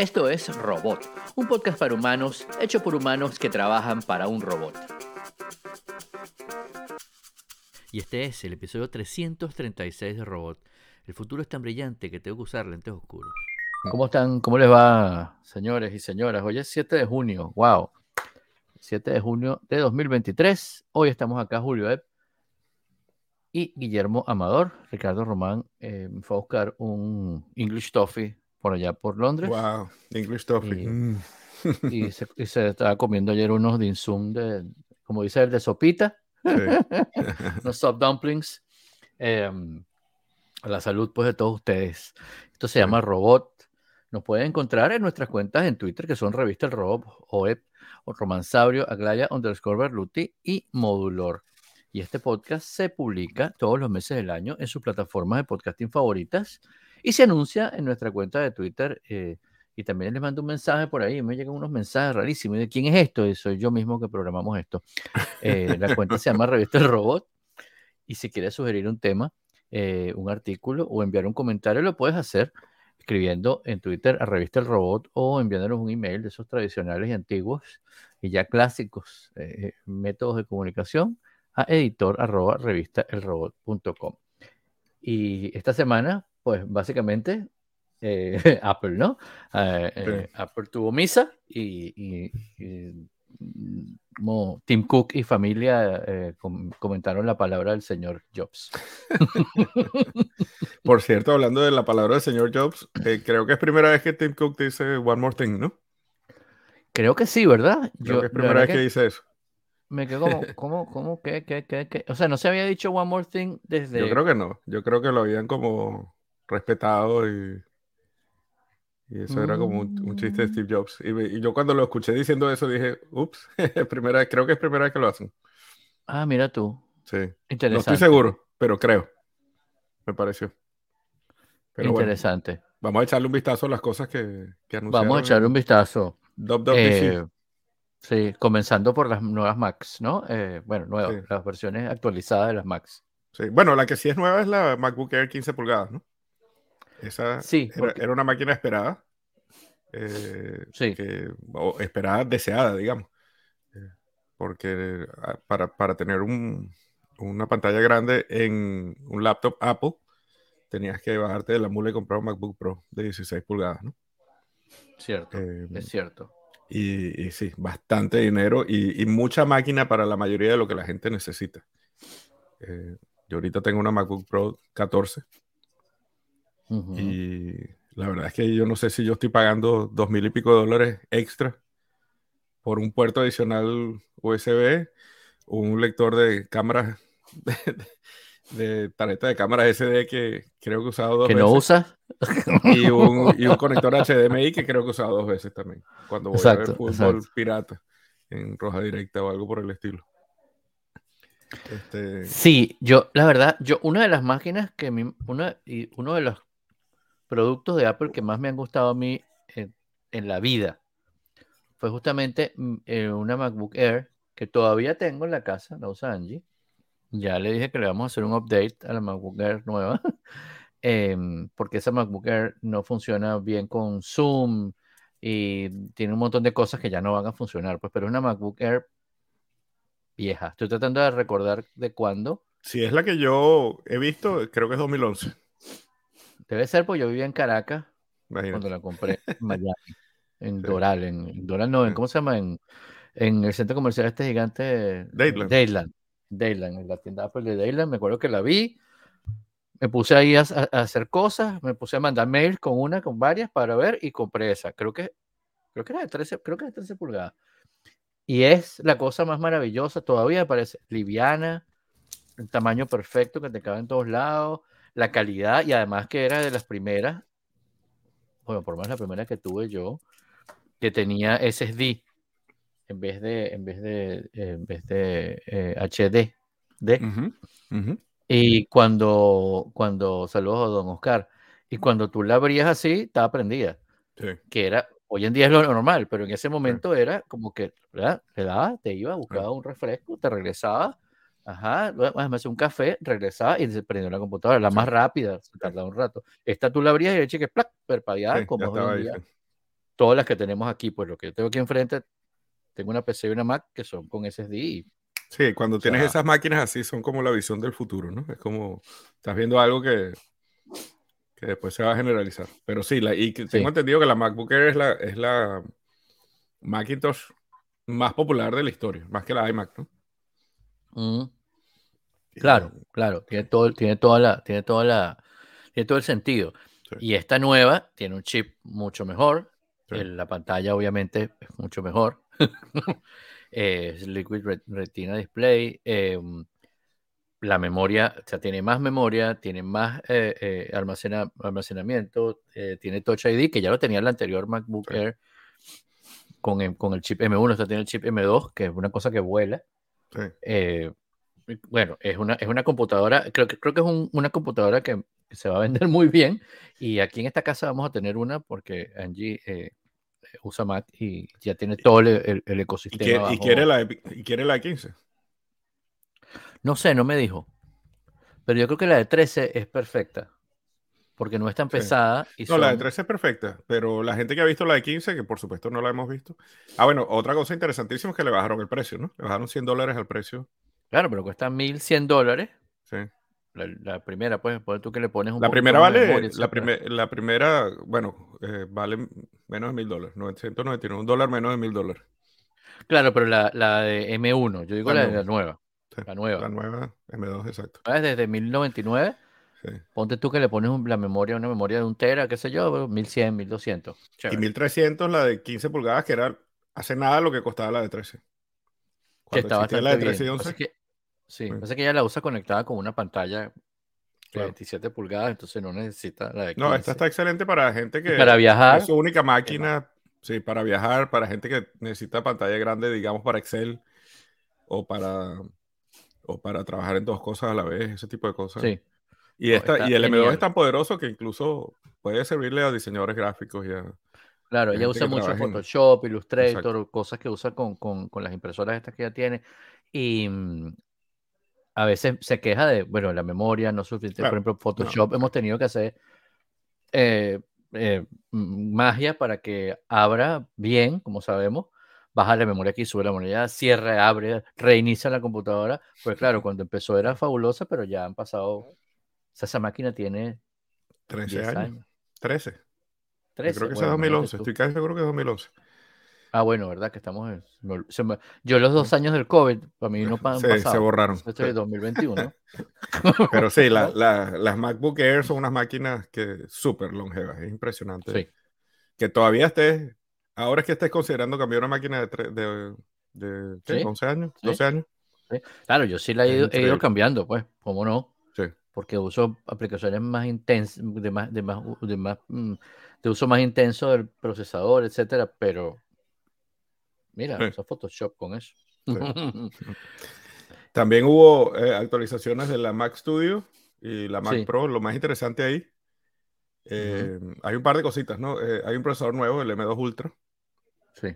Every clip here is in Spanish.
Esto es Robot, un podcast para humanos hecho por humanos que trabajan para un robot. Y este es el episodio 336 de Robot. El futuro es tan brillante que tengo que usar lentes oscuros. ¿Cómo están? ¿Cómo les va, señores y señoras? Hoy es 7 de junio. ¡Wow! 7 de junio de 2023. Hoy estamos acá, Julio Epp y Guillermo Amador. Ricardo Román eh, fue a buscar un English Toffee por allá por Londres. Wow, English Toffee. Y, Mm. y se, y se estaba comiendo ayer unos dinsum de, como dice el de sopita, Sí. unos soft dumplings. Eh, a la salud pues de todos ustedes. Esto se llama Robot. Nos pueden encontrar en nuestras cuentas en Twitter que son Revista El Robot, OEP, o Romansaurio, Aglaya, underscore Berluti y Modulor. Y este podcast se publica todos los meses del año en sus plataformas de podcasting favoritas y se anuncia en nuestra cuenta de Twitter. eh, y también les mando un mensaje por ahí. Me llegan unos mensajes rarísimos. ¿De quién es esto? Y soy yo mismo que programamos esto. Eh, la cuenta se llama Revista El Robot. Y si quieres sugerir un tema, eh, un artículo o enviar un comentario, lo puedes hacer escribiendo en Twitter a Revista El Robot o enviándonos un email de esos tradicionales y antiguos y ya clásicos métodos de comunicación a editor arroba revistaelrobot.com. Y esta semana, pues básicamente eh, Apple, ¿no? Eh, eh, Apple tuvo misa y, y- y, como Tim Cook y familia com- comentaron la palabra del señor Jobs. Por cierto, hablando de la palabra del señor Jobs, creo que es primera vez que Tim Cook dice One More Thing, ¿no? Creo que sí, ¿verdad? Creo Yo que es primera vez que, dice eso. me quedo como, ¿cómo, cómo, qué, qué, qué, qué? O sea, no se había dicho One More Thing desde... Yo creo que no. Yo creo que lo habían como respetado y, y eso era como un, un chiste de Mm. Steve Jobs. Y, yo cuando lo escuché diciendo eso dije, ups, primera creo que es primera vez que lo hacen. Ah, mira tú. Sí. No Interesante. estoy seguro, pero creo. Me pareció. Pero bueno, Interesante. vamos a echarle un vistazo a las cosas que, que anunciaron. Vamos a echarle un vistazo. WWDC. Eh, sí, comenzando por las nuevas Macs, ¿no? Eh, bueno, nuevas, Sí. las versiones actualizadas de las Macs. Sí, Bueno, la que sí es nueva es la MacBook Air 15 pulgadas, ¿no? Esa Sí, era, porque- era una máquina esperada. eh, Sí. que- o esperada, deseada, digamos. Eh, porque ah, para, para tener un- una pantalla grande en un laptop Apple, tenías que bajarte de la mula y comprar un MacBook Pro de 16 pulgadas, ¿no? Cierto, Eh, es cierto. y, y sí, bastante dinero y, y mucha máquina para la mayoría de lo que la gente necesita. Eh, yo ahorita tengo una MacBook Pro 14 Y la verdad es que yo no sé si yo estoy pagando dos mil y pico de dólares extra por un puerto adicional USB, un lector de cámaras, de, de tarjeta de cámara SD que creo que he usado dos que veces. no usas. Y un, y un conector HDMI que creo que he usado dos veces también. Cuando voy a ver fútbol exacto. pirata en roja directa o algo por el estilo. Este, Sí, yo, la verdad, yo, una de las máquinas que mi- una, y uno de los productos de Apple que más me han gustado a mí en, en la vida fue justamente mm, eh, una MacBook Air que todavía tengo en la casa, la usa Angie. Ya le dije que le vamos a hacer un update a la MacBook Air nueva, em, porque esa MacBook Air no funciona bien con Zoom y tiene un montón de cosas que ya no van a funcionar, pues, pero es una MacBook Air vieja. Estoy tratando de recordar de cuándo. si es la que yo he visto, creo que es 2011. Debe ser porque yo vivía en Caracas Imagínate. cuando la compré en Miami, en Sí. Doral, en, en Doral no, en. ¿cómo se llama? En, en el centro comercial este gigante. Dadeland. Dadeland. Dadeland, en la tienda Apple de Dadeland. Me acuerdo que la vi. Me puse ahí a, a- a hacer cosas, me puse a mandar mails con una, con varias para ver y compré esa. Creo que, creo que era de 13, creo que era de 13 pulgadas. Y es la cosa más maravillosa, todavía me parece liviana, el tamaño perfecto que te cabe en todos lados, la calidad y además que era de las primeras, bueno, por lo menos la primera que tuve yo, que tenía SSD en vez de, en vez de, en vez de eh, HD. de- Ujú, ujú. Y cuando, cuando, saludos a don Oscar, y cuando tú la abrías así, estaba prendida, Sí. que era, hoy en día es lo normal, pero en ese momento era como que, ¿verdad? Le daba, te iba, buscaba un refresco, te regresaba Ajá, me hace un café, regresaba y se prendió la computadora, la más rápida, se tardaba un rato. Esta tú la abrías y el chique, plac, perpadeada, como hoy día. Todas las que tenemos aquí, pues lo que yo tengo aquí enfrente, tengo una PC y una Mac que son con SSD. sí, cuando tienes esas máquinas así, son como la visión del futuro, ¿no? Es como, estás viendo algo que, que después se va a generalizar. Pero sí, la, y tengo entendido que la MacBook Air es la, es la Macintosh más popular de la historia, más que la iMac, ¿no? Mm. Claro, claro, tiene todo, tiene toda la, tiene toda la, tiene todo el sentido. Y esta nueva tiene un chip mucho mejor. la pantalla, obviamente, es mucho mejor. es Liquid Retina Display. Em, la memoria, o sea, tiene más memoria, tiene más eh, eh, almacenamiento, eh, tiene Touch ID, que ya lo tenía el anterior MacBook Air con el, con el chip M1, o tiene el chip M2, que es una cosa que vuela. Bueno, es una, es una computadora, creo que, creo que es una computadora que se va a vender muy bien. Y aquí en esta casa vamos a tener una porque Angie usa Mac y ya tiene todo el, ecosistema. ¿Y, quiere, la, ¿Y quiere la 15? No sé, no me dijo. Pero yo creo que la de 13 es perfecta. Porque no es tan pesada. Y no, la de 13 es perfecta. Pero la gente que ha visto la de 15, que por supuesto no la hemos visto. Ah, bueno, otra cosa interesantísima es que le bajaron el precio, ¿no? Le bajaron 100 dólares al precio. Claro, pero cuesta 1100 dólares. Sí. La, primera, pues, tú que le pones un La primera vale, la, la primera, bueno, eh, vale menos de 1000 dólares, 999, un dólar menos de 1000 dólares. Claro, pero la, de M1, yo digo la, de la nueva la nueva. La nueva M2, exacto. Desde 1099. Sí. Ponte tú que le pones la memoria, una memoria de un tera, qué sé yo, 1100, 1200. Y 1300 la de 15 pulgadas, que era hace nada lo que costaba la de 13. Cuando que está la de 13 y 11. Que, sí, parece que ella la usa conectada con una pantalla de 27 pulgadas, entonces no necesita la de 15. No, esta está excelente para gente que. Para viajar. Es su única máquina. Sí, para viajar, para gente que necesita pantalla grande, digamos, para Excel o para o para trabajar en dos cosas a la vez, ese tipo de cosas. Sí. Y, esta, y el M2 es tan poderoso que incluso puede servirle a diseñadores gráficos y a, Claro, ella usa mucho Photoshop, Illustrator, cosas que usa con, con, con, las impresoras estas que ella tiene. Y mm, a veces se queja de, bueno, la memoria no suficiente. Por ejemplo, Photoshop hemos tenido que hacer eh, eh, magia para que abra bien, como sabemos, baja la memoria aquí, sube la memoria, cierra, abre, reinicia la computadora. Pues claro, cuando empezó era fabulosa, pero ya han pasado. Esa máquina tiene 13 años. 13. 13. creo que es 2011, estoy casi seguro que es 2011. Ah, bueno, ¿verdad? Que estamos en... Yo los dos años del COVID, para mí no han sí, se borraron. Esto es 2021. Pero sí, la, la, las MacBook Air son unas máquinas que súper longevas, es impresionante. Sí. Que todavía estés Ahora es que estés considerando cambiar una máquina de, de, 11 años, 12 años. Claro, yo sí la he ido, cambiando, pues, ¿cómo no? Sí. Porque uso aplicaciones más intensas, de más, de más, de más, mm, de uso más intenso del procesador, etcétera, pero mira, uso Photoshop con eso. También hubo eh, actualizaciones de la Mac Studio y la Mac Pro. Lo más interesante ahí, eh, hay un par de cositas, ¿no? Eh, hay un procesador nuevo, el M2 Ultra, Sí.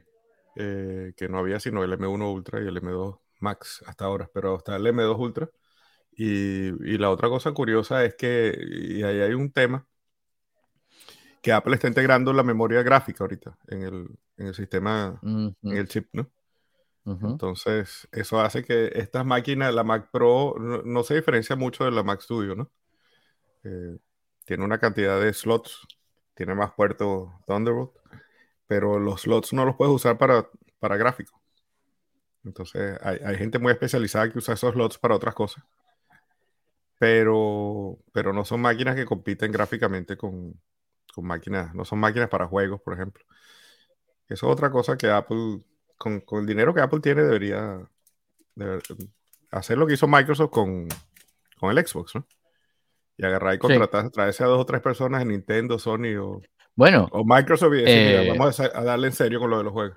Eh, que no había sino el M1 Ultra y el M2 Max hasta ahora, pero está el M2 Ultra. Y, y la otra cosa curiosa es que, y ahí hay un tema, que Apple está integrando la memoria gráfica ahorita en el, en el sistema, en el chip, ¿no? Entonces, eso hace que estas máquinas, la Mac Pro, no, se diferencia mucho de la Mac Studio, ¿no? Eh, tiene una cantidad de slots, tiene más puertos Thunderbolt, pero los slots no los puedes usar para, para gráficos. Entonces, hay, gente muy especializada que usa esos slots para otras cosas. Pero, pero no son máquinas que compiten gráficamente con, máquinas, no son máquinas para juegos, por ejemplo. Eso es otra cosa que Apple, con, el dinero que Apple tiene, debería, hacer lo que hizo Microsoft con, con el Xbox, ¿no? Y agarrar y contratar, traerse a dos o tres personas en Nintendo, Sony o, bueno. O Microsoft y eh, vamos a, darle en serio con lo de los juegos.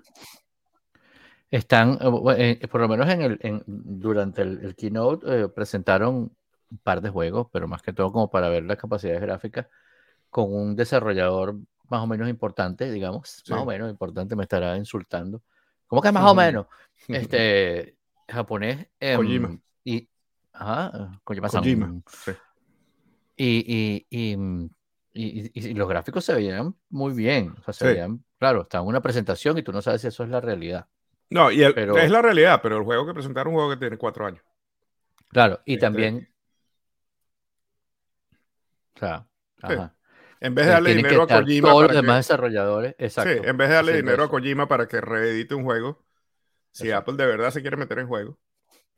Están, eh, eh, por lo menos en el, durante el, keynote presentaron un par de juegos, pero más que todo como para ver las capacidades gráficas con un desarrollador más o menos importante, digamos, más o menos importante, me estará insultando. ¿Cómo que más o menos? Este, japonés. Em, y Ajá, Kojima. Kojima, sí. Y, y, y, mm, y- y- y los gráficos se veían muy bien. O sea, se Sí. veían, claro, en una presentación y tú no sabes si eso es la realidad. No, y el- Pero- es la realidad, pero el juego que presentaron es un juego que tiene cuatro años. Claro, y Este- también. O sea, Sí. ajá. En vez de darle tienen que dinero a Kojima todos los para que- demás desarrolladores, Sí, exacto. en vez de darle dinero a. Kojima para que reedite un juego, si Exacto. Apple de verdad se quiere meter en juegos,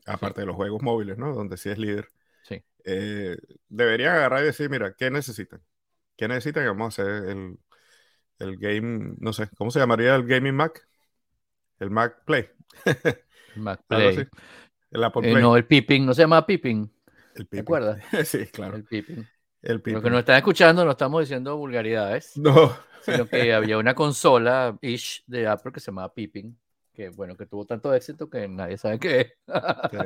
aparte de los juegos móviles, ¿no? Donde sí es líder, Sí. eh, deberían agarrar y decir, mira, ¿qué necesitan? ¿Qué necesitan? Vamos a hacer el, el game, no sé, ¿cómo se llamaría el gaming Mac? El Mac Play. Mac algo Play. El Apple Eh, Play. no, el Pipping, no se llama Pipping, el ¿te acuerdas? sí, claro. El Pipping. El Pippin. que nos están escuchando no estamos diciendo vulgaridades, No. sino que había una consola ish de Apple que se llamaba Pipping, que bueno, que tuvo tanto éxito que nadie sabe qué es. Sí.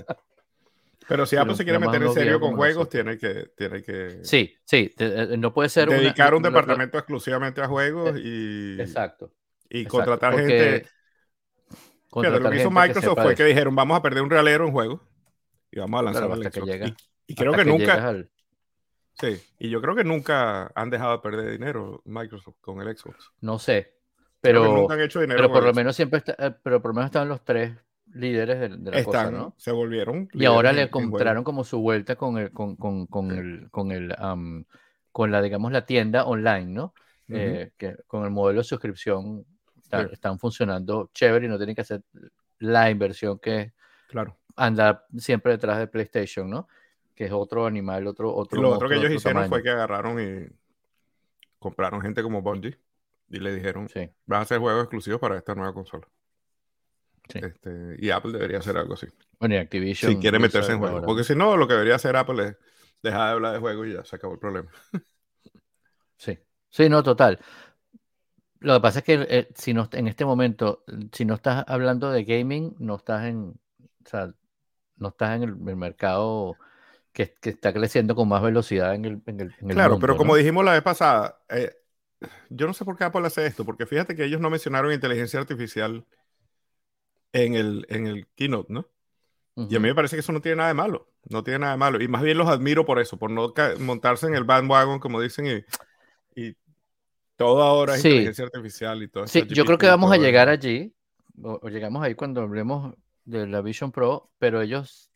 Pero si Pero Apple se quiere meter en serio con juegos, tiene que, tiene que Sí, sí, te- eh, no puede ser una- dedicar un lo- lo- departamento exclusivamente a juegos y, Exacto. y exacto, contratar porque gente. Contratar lo que hizo que Microsoft fue que dijeron, vamos a perder un realero en juegos y vamos a lanzar Claro, hasta que Xbox". llega- Y, y creo que, nunca, al- sí, y yo creo que nunca han dejado de perder dinero Microsoft con el Xbox. no sé, pero, nunca han hecho dinero pero por lo menos siempre está, eh, pero por lo menos estaban los tres líderes de, de la Están, cosa, ¿no? se volvieron. Y ahora le encontraron como su vuelta con el, con, con, con Sí. el, con el, am, con la, digamos, la tienda online, ¿no? Eh, que con el modelo de suscripción está- Sí. están funcionando chévere y no tienen que hacer la inversión que Claro. anda siempre detrás de PlayStation, ¿no? Que es otro animal, otro, Y otro lo otro que ellos hicieron fue que agarraron y compraron gente como Bungie y le dijeron, Sí, vas a hacer juegos exclusivos para esta nueva consola. Sí. Este, y Apple debería hacer algo así. bueno, y Activision. Si quiere meterse en juegos. Porque si no, lo que debería hacer Apple es dejar de hablar de juegos y ya se acabó el problema. Sí, sí, no, total. Lo que pasa es que eh, si no, en este momento, si no estás hablando de gaming, no estás en, o sea, no estás en el, el mercado que, que está creciendo con más velocidad en el, en el, en el Claro, mundo, pero como ¿no? dijimos la vez pasada, eh, yo no sé por qué Apple hace esto, porque fíjate que ellos no mencionaron inteligencia artificial en el, en el keynote, ¿no? Y a mí me parece que eso no tiene nada de malo. No tiene nada de malo. Y más bien los admiro por eso, por no montarse en el bandwagon, como dicen, y, y todo ahora es Sí. inteligencia artificial y todo. Sí, esto, yo creo que vamos a llegar eso. allí, o, o llegamos ahí cuando hablemos de la Vision Pro, pero ellos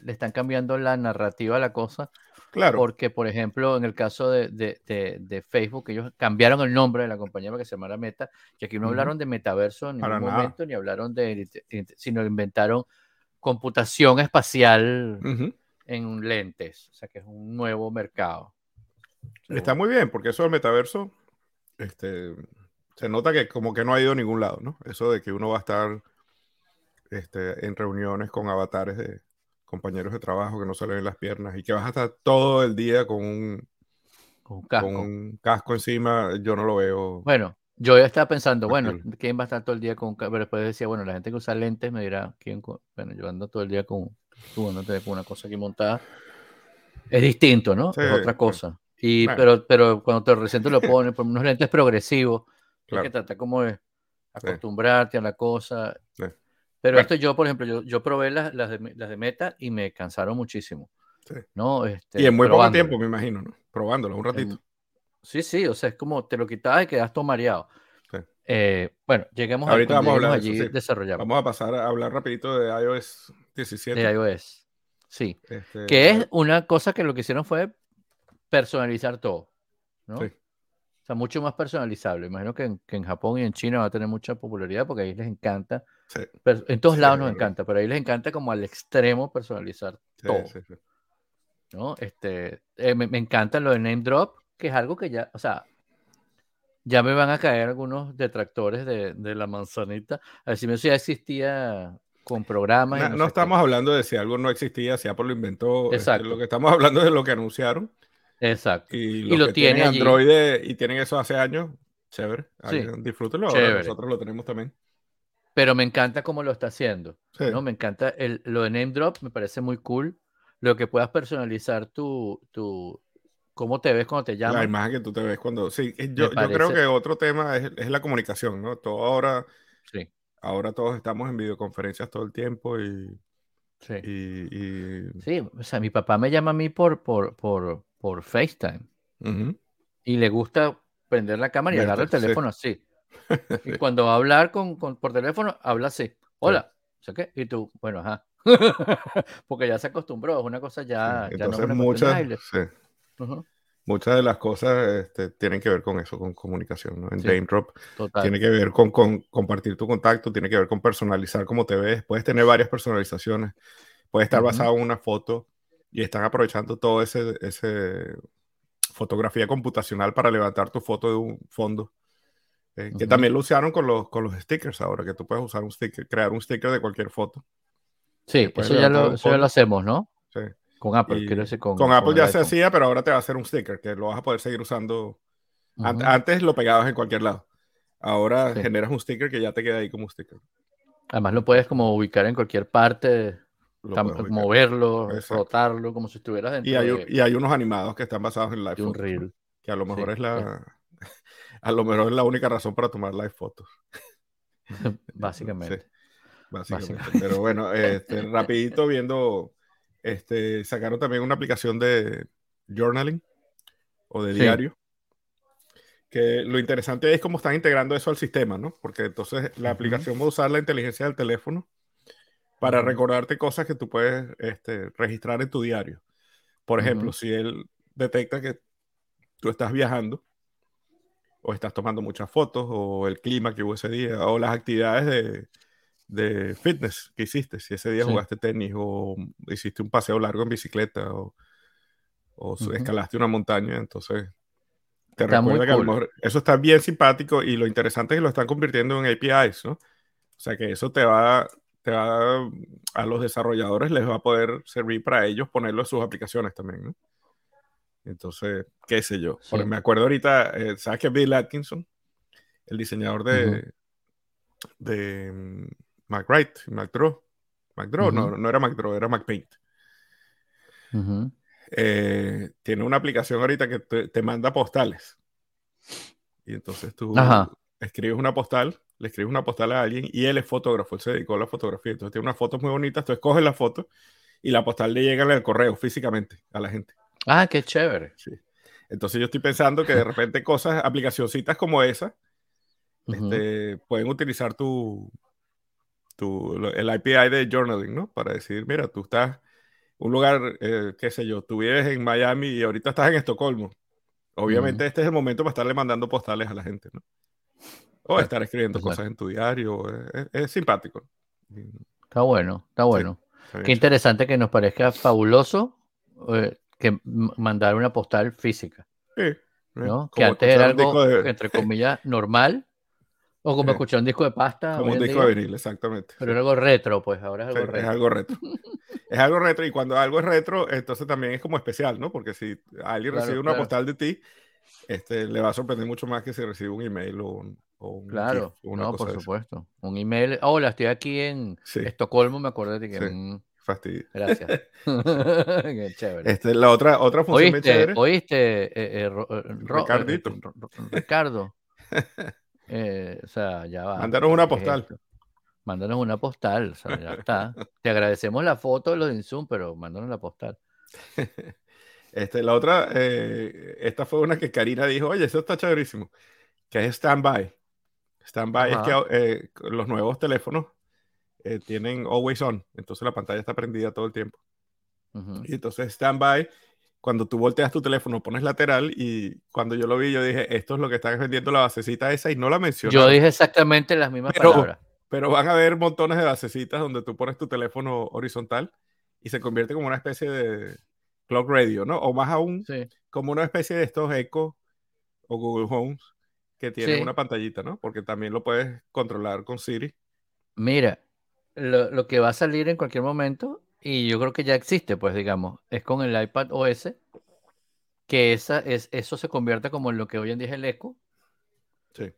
le están cambiando la narrativa a la cosa, Claro, porque, por ejemplo, en el caso de, de- de- de Facebook, ellos cambiaron el nombre de la compañía para que se llamara Meta, y aquí no hablaron de metaverso en Para ningún nada. momento, ni hablaron de, sino inventaron computación espacial Ujú. en lentes, o sea que es un nuevo mercado. está muy bien, porque eso del metaverso, este, se nota que como que no ha ido a ningún lado, ¿no? Eso de que uno va a estar este, en reuniones con avatares de compañeros de trabajo que no se le ven las piernas y que vas a estar todo el día con un, Con un casco. con un casco encima, yo no lo veo. Bueno, yo ya estaba pensando, bueno. ¿quién va a estar todo el día con un ca- Pero después decía, bueno, la gente que usa lentes me dirá, ¿quién? Bueno, yo ando todo el día con, con una cosa aquí montada. Es distinto, ¿no? Sí, es otra cosa. Y, Bueno. pero, pero cuando te recién te lo pones, por unos lentes progresivos, Claro. hay que tratar como de acostumbrarte a la cosa. Pero Bueno. esto yo, por ejemplo, yo, yo probé las, las, de, las de Meta y me cansaron muchísimo. Sí. ¿no? Este, Y en muy poco tiempo, me imagino, ¿no? Probándolo un ratito. En- Sí, sí, o sea, es como te lo quitabas y quedas todo mareado. Sí. Eh, bueno, lleguemos Ahorita a, vamos a hablar de eso, allí, sí. desarrollamos Vamos a pasar a hablar rapidito de iOS 17. de iOS. Sí, Este, que es una cosa que lo que hicieron fue personalizar todo, ¿no? Sí. O sea, mucho más personalizable. Imagino que en, que en Japón y en China va a tener mucha popularidad porque ahí les encanta. Sí, En todos Sí, lados nos encanta, pero ahí les encanta como al extremo personalizar sí, todo. ¿no? Este, eh, me, me encanta lo de name drop, que es algo que ya, o sea, ya me van a caer algunos detractores de, de la manzanita. A ver si eso ya existía con programas. No, no no sé qué. estamos hablando de si algo no existía, si Apple lo inventó. este, Exacto. lo que estamos hablando es de lo que anunciaron. Exacto. Y, Y lo que tiene tienen allí. Android y tienen eso hace años, chévere. Disfrútenlo. ahora chévere. nosotros lo tenemos también. Pero me encanta cómo lo está haciendo. Sí. ¿no? Me encanta el, lo de name drop, me parece muy cool. Lo que puedas personalizar tu, tu cómo te ves cuando te La llaman. imagen que tú te ves cuando. Sí, eh, yo, yo creo que otro tema es, es la comunicación, ¿no? Todo ahora, Sí. ahora todos estamos en videoconferencias todo el tiempo y, Sí. Y, y- Sí, o sea, mi papá me llama a mí por, por, por, por FaceTime Ujú. y le gusta prender la cámara y agarrar el sí. teléfono así. Y cuando va a hablar con, con- por teléfono, habla así. Hola. ¿sé qué? Y tú, bueno, ajá. Porque ya se acostumbró, es una cosa ya, Sí, ya no es Entonces de, muchas, sí, muchas de las cosas este, tienen que ver con eso, con comunicación. ¿no? En Sí. Name Drop Total. tiene que ver con, con compartir tu contacto, tiene que ver con personalizar cómo te ves. Puedes tener varias personalizaciones. Puede estar basado en una foto y están aprovechando todo ese, ese fotografía computacional para levantar tu foto de un fondo. Eh, Que Ujú. también lo usaron con los, con los stickers ahora, que tú puedes usar un sticker, crear un sticker de cualquier foto. Sí, eso ya, lo, eso ya lo hacemos, ¿no? Sí. Con Apple, quiero decir, con, con Apple el ya se hacía, pero ahora te va a hacer un sticker que lo vas a poder seguir usando. An- Ujú. Antes lo pegabas en cualquier lado. Ahora Sí. generas un sticker que ya te queda ahí como un sticker. Además lo puedes como ubicar en cualquier parte, moverlo, Exacto. rotarlo, como si estuvieras dentro Y hay, de, y hay unos animados que están basados en live un reel. que a lo mejor Sí, es la a lo mejor es la única razón para tomar live fotos. Básicamente. Sí, básicamente. Básicamente. Pero bueno, este, rapidito viendo, este, sacaron también una aplicación de journaling o de Sí. diario. Que lo interesante es cómo están integrando eso al sistema, ¿no? Porque entonces la aplicación va a usar la inteligencia del teléfono para recordarte cosas que tú puedes este, registrar en tu diario. Por ejemplo, si él detecta que tú estás viajando o estás tomando muchas fotos o el clima que hubo ese día o las actividades de, de fitness que hiciste, si ese día Sí. jugaste tenis o hiciste un paseo largo en bicicleta o, o su- Ujú. escalaste una montaña, entonces te Está recuerda que a lo cool. mejor eso está bien simpático y lo interesante es que lo están convirtiendo en APIs, ¿no? O sea que eso te va, te va a los desarrolladores les va a poder servir para ellos ponerlo en sus aplicaciones también, ¿no? Entonces, qué sé yo. Sí. Porque me acuerdo ahorita, eh, ¿sabes que Bill Atkinson, el diseñador de, de mm, MacWrite, MacDraw? MacDraw, no, no era MacDraw, era MacPaint. Ujú. Eh, tiene una aplicación ahorita que te, te manda postales. Y entonces tú Ajá. escribes una postal, le escribes una postal a alguien y él es fotógrafo, él se dedicó a la fotografía. Entonces tiene unas fotos muy bonitas, tú escoges la foto y la postal le llega en el correo físicamente a la gente. Ah, qué chévere. Sí. Entonces yo estoy pensando que de repente cosas, aplicacioncitas como esa, este, pueden utilizar tu, tu, el API de journaling, ¿no? Para decir, mira, tú estás en un lugar, eh, qué sé yo, tú vives en Miami y ahorita estás en Estocolmo. Obviamente este es el momento para estarle mandando postales a la gente, ¿no? O estar escribiendo Exacto. cosas en tu diario. Es, es simpático. Está bueno, está bueno. Está Qué interesante que nos parezca fabuloso eh, que mandar una postal física, Sí, ¿eh? ¿no? Que antes era algo, de- entre comillas, normal, o como Sí. escuchar un disco de pasta, como un disco de vinil, exactamente. pero sí. era algo retro, pues ahora es algo es retro. algo retro. es algo retro y cuando algo es retro, entonces también es como especial, ¿no? Porque si alguien Claro, recibe una claro. postal de ti, este, le va a sorprender mucho más que si recibe un email o un, o un Claro, no, por supuesto. Un email, hola, estoy aquí en Sí. Estocolmo, me acordé de que... Sí. Fastidio. gracias. Qué chévere. Este, la otra, otra función Oíste, chévere. oíste, eh, eh, Ro- eh, Ro- eh, Ricardo. O sea, ya va. Mándanos una ¿qué es postal. Mándanos una postal, o sea, ya está. Te agradecemos la foto de los de Zoom, pero mándanos la postal. Este, la otra, eh, esta fue una que Karina dijo, oye, eso está chéverísimo, que es Standby. Standby es que eh, los nuevos teléfonos eh, tienen always on, entonces la pantalla está prendida todo el tiempo. Ujú. Y entonces Standby, cuando tú volteas tu teléfono, pones lateral y cuando yo lo vi, yo dije, esto es lo que están vendiendo la basecita esa y no la mencionaron. Yo dije exactamente las mismas Pero- palabras. Pero van a haber montones de basecitas donde tú pones tu teléfono horizontal y se convierte como una especie de clock radio, ¿no? O más aún, Sí. como una especie de estos Echo o Google Homes que tienen Sí. una pantallita, ¿no? Porque también lo puedes controlar con Siri. Mira, lo, lo que va a salir en cualquier momento, y yo creo que ya existe, pues digamos, es con el iPad OS, que esa, es, eso se convierte como en lo que hoy en día es el Echo, Sí.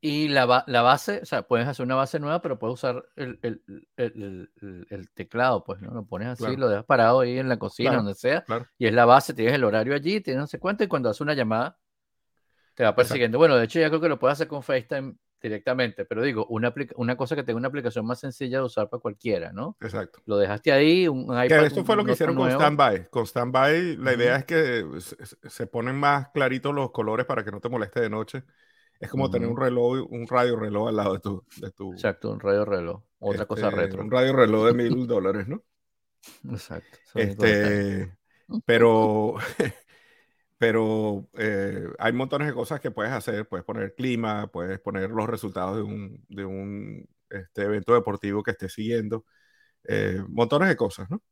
y la, la base, o sea, puedes hacer una base nueva, pero puedes usar el, el- el- teclado, pues, ¿no? Lo pones así, Claro. lo dejas parado ahí en la cocina, Claro, donde sea, claro. y es la base, tienes el horario allí, tienes no sé cuánto, y cuando haces una llamada, te va persiguiendo. Bueno, de hecho, ya creo que lo puedes hacer con FaceTime directamente, pero digo, una, una cosa que tenga una aplicación más sencilla de usar para cualquiera, ¿no? Exacto. Lo dejaste ahí, un iPad. esto fue lo que hicieron con Standby. Con Standby, la idea es que se, ponen más claritos los colores para que no te moleste de noche. Es como tener un reloj, un radio reloj al lado de tu. De tu Exacto, un radio reloj. Otra cosa este, retro. Un radio reloj de mil dólares, ¿no? Exacto. Este, pero pero eh, hay montones de cosas que puedes hacer. Puedes poner clima, puedes poner los resultados de un, de un este, evento deportivo que estés siguiendo. Eh, montones de cosas, ¿no?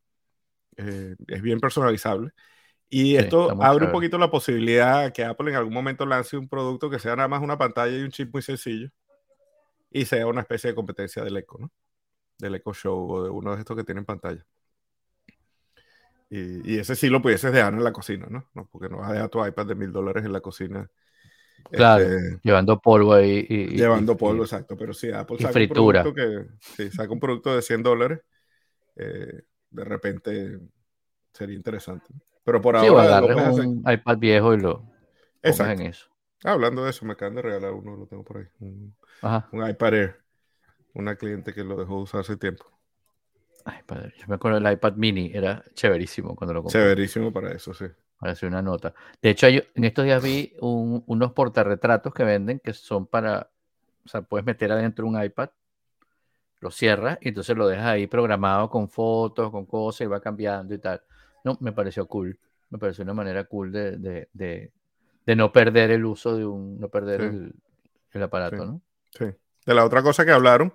Eh, es bien personalizable. Y esto abre un poquito la posibilidad que Apple en algún momento lance un producto que sea nada más una pantalla y un chip muy sencillo y sea una especie de competencia del Echo, ¿no? Del Echo Show o de uno de estos que tienen pantalla. Y, ese sí lo pudieses dejar en la cocina, ¿no? no porque no vas a dejar tu iPad de mil dólares en la cocina. Claro, este, llevando polvo ahí. Y, llevando polvo, exacto. Pero si Apple saca un producto que saca un producto de 100 dólares, eh, de repente sería interesante. Pero por sí, ahora. un iPad viejo y lo exacto. en eso. hablando de eso, me acaban de regalar uno, lo tengo por ahí. Un, un iPad Air. Una cliente que lo dejó usar hace tiempo. Ay, padre. Yo me acuerdo del iPad mini, era chéverísimo cuando lo compré. Chéverísimo para eso, sí. Para hacer una nota. De hecho, en estos días vi unos portarretratos que venden que son para, o sea, puedes meter adentro un iPad, lo cierras y entonces lo dejas ahí programado con fotos, con cosas y va cambiando y tal. No, me pareció cool. Me pareció una manera cool de, no perder el uso de un, no perder el, aparato, ¿no? Sí. De la otra cosa que hablaron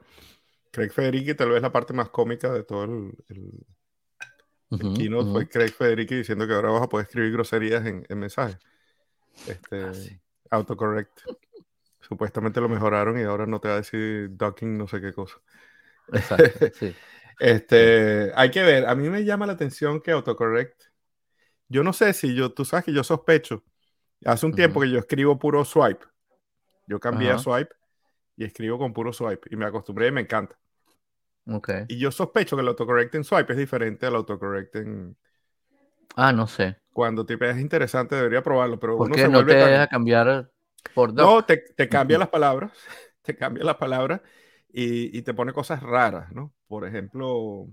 Craig Federici, tal vez la parte más cómica de todo el, el, keynote fue Craig Federici diciendo que ahora vas a poder escribir groserías en, en mensajes. Este, ah, Autocorrect. Supuestamente lo mejoraron y ahora no te va a decir ducking no sé qué cosa. Exacto, sí. este, hay que ver, a mí me llama la atención que autocorrect, yo no sé si yo, tú sabes que yo sospecho, hace un tiempo que yo escribo puro swipe, yo cambié a swipe y escribo con puro swipe y me acostumbré y me encanta. Okay. Y yo sospecho que el autocorrect en swipe es diferente al autocorrect en... Ah, no sé. Cuando te es interesante, debería probarlo, pero ¿Por qué no te deja cambiar por No, te, te cambia las palabras, te cambia las palabras y, y, te pone cosas raras, ¿no? Por ejemplo,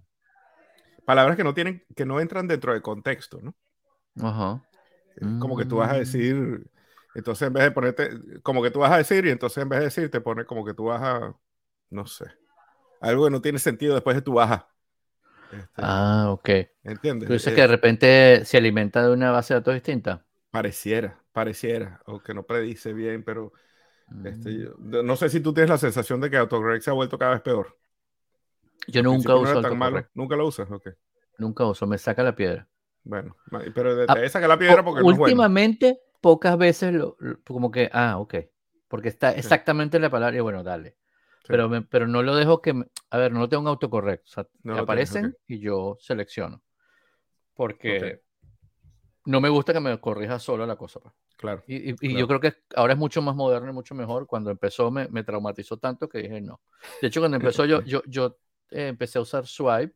palabras que no tienen, que no entran dentro del contexto, ¿no? Ajá. Como que tú vas a mm. decir, entonces, en vez de ponerte, como que tú vas a decir, y entonces en vez de decir, te pone como que tú vas a, no sé, algo que no tiene sentido después de tu baja. Este, ah, ok. ¿Entiendes? ¿Tú dices que de repente se alimenta de una base de datos distinta? Pareciera, pareciera, o que no predice bien, pero este, mm. no sé si tú tienes la sensación de que AutoCorrect se ha vuelto cada vez peor. Yo nunca uso no Nunca lo usas, ok. Nunca uso, me saca la piedra. Bueno, pero te, ah, saca la piedra porque últimamente, pocas veces lo, como que, ah, ok, porque está exactamente en la palabra y bueno, dale. Pero, pero no lo dejo que, a ver, no lo tengo un autocorrecto, o sea, me aparecen y yo selecciono. Porque no me gusta que me corrija solo la cosa. Pues. Claro. Y, y, yo creo que ahora es mucho más moderno y mucho mejor. Cuando empezó me, me traumatizó tanto que dije no. De hecho, cuando empezó yo, yo, yo eh, empecé a usar Swipe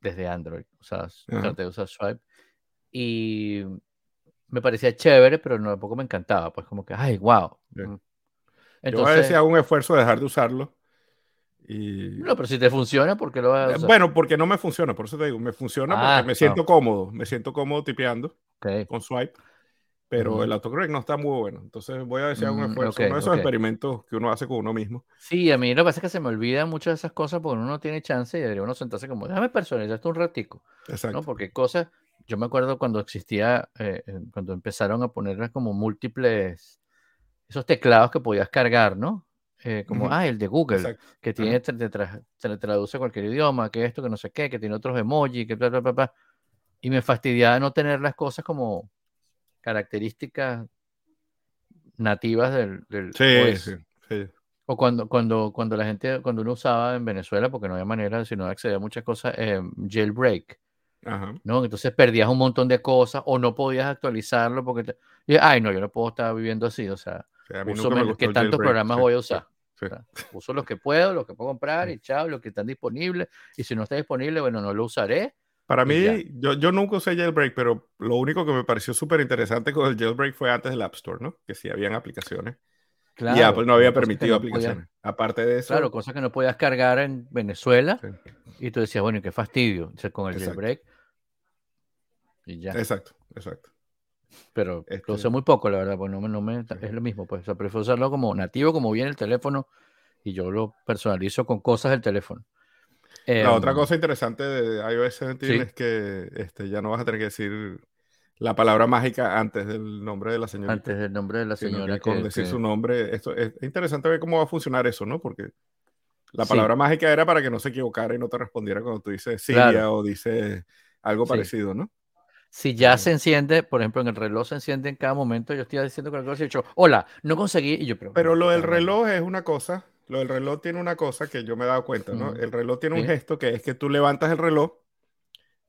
desde Android. O sea, traté de usar Swipe. Y me parecía chévere, pero no, tampoco me encantaba. Pues como que, ay, wow. Entonces, Yo a veces hago un esfuerzo de dejar de usarlo. Y... No, pero si te funciona, ¿por qué lo vas a eh, usar? Bueno, porque no me funciona, por eso te digo, me funciona porque ah, me siento cómodo, me siento cómodo tipeando con swipe, pero el autocorrect no está muy bueno. Entonces voy a decir un mm, esfuerzo, uno de esos experimentos que uno hace con uno mismo. Sí, a mí lo que pasa es que se me olvidan muchas de esas cosas porque uno no tiene chance y debería uno sentarse como, déjame personalizar esto un ratico. Exacto. ¿no? Porque cosas, yo me acuerdo cuando existía, eh, eh, cuando empezaron a poner como múltiples, esos teclados que podías cargar, ¿no? Eh, como, ah, el de Google, que tiene, te, te, traduce cualquier idioma, que esto, que no sé qué, que tiene otros emojis, que bla, bla, bla, bla. Y me fastidiaba no tener las cosas como características nativas del, del sí, sí, sí. O cuando, cuando, cuando la gente, cuando uno usaba en Venezuela, porque no había manera, sino de acceder a muchas cosas, jailbreak. ¿No? Entonces perdías un montón de cosas o no podías actualizarlo porque, ay, no, yo no puedo estar viviendo así, o sea, uso ¿qué tantos programas voy a usar? uso los que puedo, los que puedo comprar y chao, los que están disponibles y si no está disponible, bueno, no lo usaré. Para mí, yo, yo nunca usé jailbreak, pero lo único que me pareció súper interesante con el jailbreak fue antes del App Store, ¿no? Que sí habían aplicaciones y Apple no había que permitido no podías- aplicaciones. Aparte de eso, Claro, cosas que no podías cargar en Venezuela. Sí. Y tú decías, bueno, y qué fastidio. Entonces, con el Exacto. jailbreak. Y ya. exacto, exacto. Pero Este- lo usé muy poco, la verdad, pues no me, no me- es lo mismo, pues, o sea, prefiero usarlo como nativo, como viene el teléfono, y yo lo personalizo con cosas del teléfono. La otra Em, cosa interesante de iOS 17 sí. es que este, ya no vas a tener que decir la palabra mágica antes del nombre de la señora. antes del nombre de la señora que con que, decir que- su nombre. Esto es interesante ver cómo va a funcionar eso, ¿no? Porque la Sí. palabra mágica era para que no se equivocara y no te respondiera cuando tú dices Siria Claro. o dices algo Sí. parecido, ¿no? si ya Sí. se enciende, por ejemplo, en el reloj se enciende en cada momento, yo estoy diciendo cualquier cosa y dicho, hola, no conseguí, y yo, pero... Pero lo ¿qué del reloj es una cosa, lo del reloj tiene una cosa que yo me he dado cuenta, ¿no? Ujú. El reloj tiene un Sí. gesto que es que tú levantas el reloj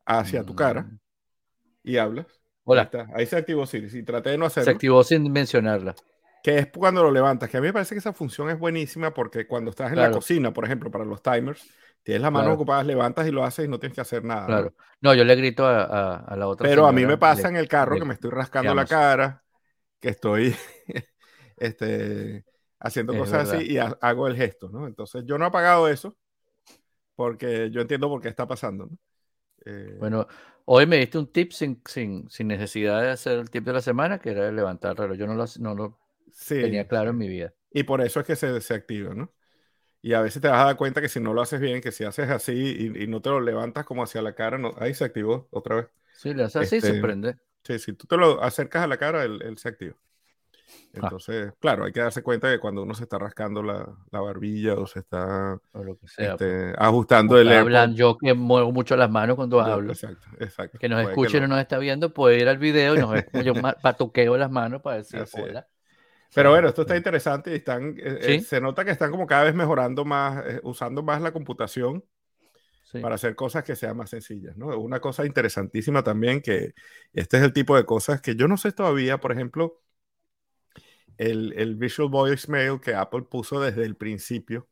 hacia tu cara Mm, y hablas. Ahí, Hola, está. Ahí se activó Siri. Si traté de no se hacerlo, activó sin mencionarla. Que es cuando lo levantas, que a mí me parece que esa función es buenísima porque cuando estás en la cocina, por ejemplo, para los timers, tienes las manos Claro. ocupadas, levantas y lo haces y no tienes que hacer nada. ¿no? Claro. No, yo le grito a, a- a la otra Pero a mí me pasa en el carro que me estoy rascando la cara, que estoy este, haciendo Es cosas verdad. así y ha- hago el gesto, ¿no? Entonces yo no he apagado eso porque yo entiendo por qué está pasando, ¿no? Eh, Bueno, hoy me diste un tip sin, sin, sin necesidad de hacer el tip de la semana, que era levantar el reloj. Yo no lo, no lo sí, tenía claro en mi vida. Y por eso es que se, se activa, ¿no? Y a veces te vas a dar cuenta que si no lo haces bien, que si haces así y, y no te lo levantas como hacia la cara, no, ahí se activó otra vez. Sí, le haces así, se Este, prende. Sí, si tú te lo acercas a la cara, él, él se activa. Ah. Entonces, claro, hay que darse cuenta de cuando uno se está rascando la, la barbilla o se está O lo que sea. este, pues. ajustando el que hablan, yo que muevo mucho las manos cuando hablo. Exacto, exacto. Que nos Puede escuche y lo- no nos está viendo, puede ir al video y nos yo patuqueo las manos para decir Así es. Pero bueno, esto está interesante y están, eh, Sí. eh, se nota que están como cada vez mejorando más, eh, usando más la computación Sí. para hacer cosas que sean más sencillas, ¿no? Una cosa interesantísima también que este es el tipo de cosas que yo no sé todavía, por ejemplo, el, el Visual Voicemail que Apple puso desde el principio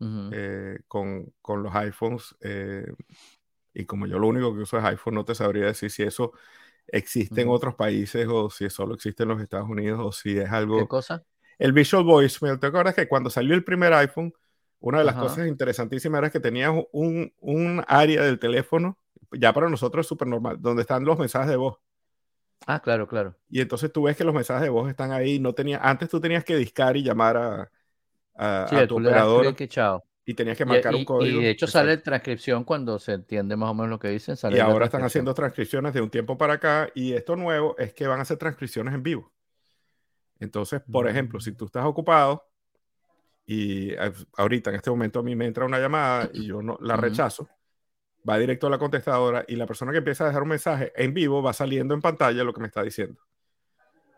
Ujú. eh, con, con los iPhones eh, y como yo lo único que uso es iPhone, no te sabría decir si eso existe en otros países o si solo existe en los Estados Unidos o si es ¿Qué algo... cosa? El Visual Voicemail, ¿te acuerdas que cuando salió el primer iPhone, una de las Ajá. cosas interesantísimas era que tenías un, un área del teléfono, ya para nosotros es súper normal, donde están los mensajes de voz. Ah, claro, claro. Y entonces tú ves que los mensajes de voz están ahí. No tenía, antes tú tenías que discar y llamar a, a, Sí, a tu operador y chao. Y tenías que Y, marcar y- un y código. de hecho Exacto. sale transcripción cuando se entiende más o menos lo que dicen. Sale Y ahora están haciendo transcripciones de un tiempo para acá. Y esto nuevo es que van a hacer transcripciones en vivo. Entonces, por ejemplo, Mm. si tú estás ocupado y eh, ahorita en este momento a mí me entra una llamada y yo no la Ujú. rechazo, va directo a la contestadora y la persona que empieza a dejar un mensaje en vivo va saliendo en pantalla lo que me está diciendo.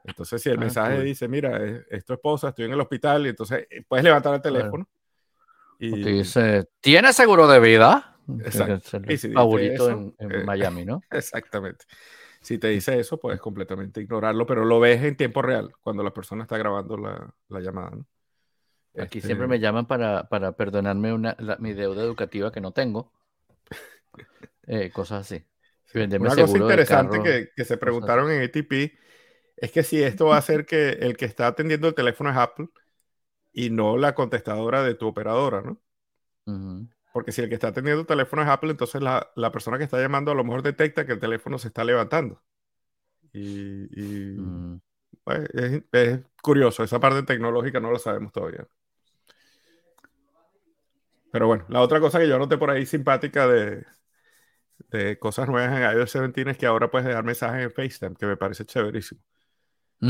Entonces, si el Ah, mensaje dice, mira, es, es tu esposa, estoy en el hospital, y entonces eh, puedes levantar el Claro. Y, dice, ¿tienes seguro de vida? Exacto. Es el favorito en, en eh, Miami, ¿no? Exactamente. Si te dice eso, puedes completamente ignorarlo, pero lo ves en tiempo real cuando la persona está grabando la, la llamada. ¿no? Aquí Este, siempre me llaman para, para perdonarme una, la- mi deuda educativa que no tengo. Eh, cosas así. sí. Una cosa interesante carro, que, que se preguntaron en ATP es que si esto va a hacer que el que está atendiendo el teléfono es Apple y no la contestadora de tu operadora, ¿no? Porque si el que está atendiendo el teléfono es Apple, entonces la, la persona que está llamando a lo mejor detecta que el teléfono se está levantando. Y, y, Mm. pues, es, es curioso, esa parte tecnológica no lo sabemos todavía. Pero bueno, la otra cosa que yo noté por ahí simpática de, de cosas nuevas en iOS 17 es que ahora puedes dejar mensajes en FaceTime, que me parece chéverísimo.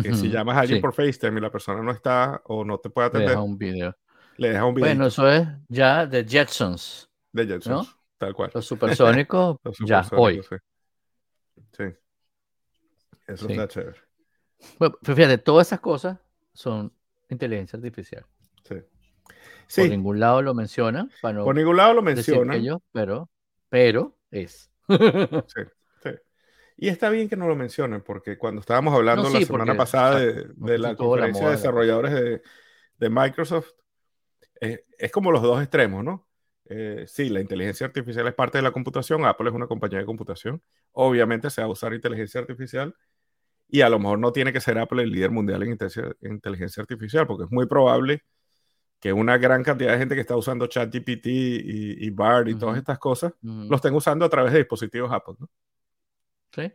Que si llamas a alguien Sí, por FaceTime y la persona no está o no te puede le atender, deja un video. le dejas un video Bueno, eso es ya de Jetsons. de Jetsons, tal cual. Los supersónicos, Los ya, supersónicos, hoy. Sí. Sí. Eso Sí. está chévere. Bueno, pues fíjate, todas esas cosas son inteligencia artificial. Sí. Por ningún lado lo para no por ningún lado lo que yo, pero, pero es. Sí. Y está bien que no lo mencionen, porque cuando estábamos hablando No, la semana pasada de, la conferencia de desarrolladores de, de Microsoft, eh, es como los dos extremos, ¿no? Eh, sí, la inteligencia artificial es parte de la computación, Apple es una compañía de computación, obviamente se va a usar inteligencia artificial y a lo mejor no tiene que ser Apple el líder mundial en inteligencia artificial, porque es muy probable que una gran cantidad de gente que está usando ChatGPT y, y BART y todas estas cosas, lo estén usando a través de dispositivos Apple, ¿no? Sí.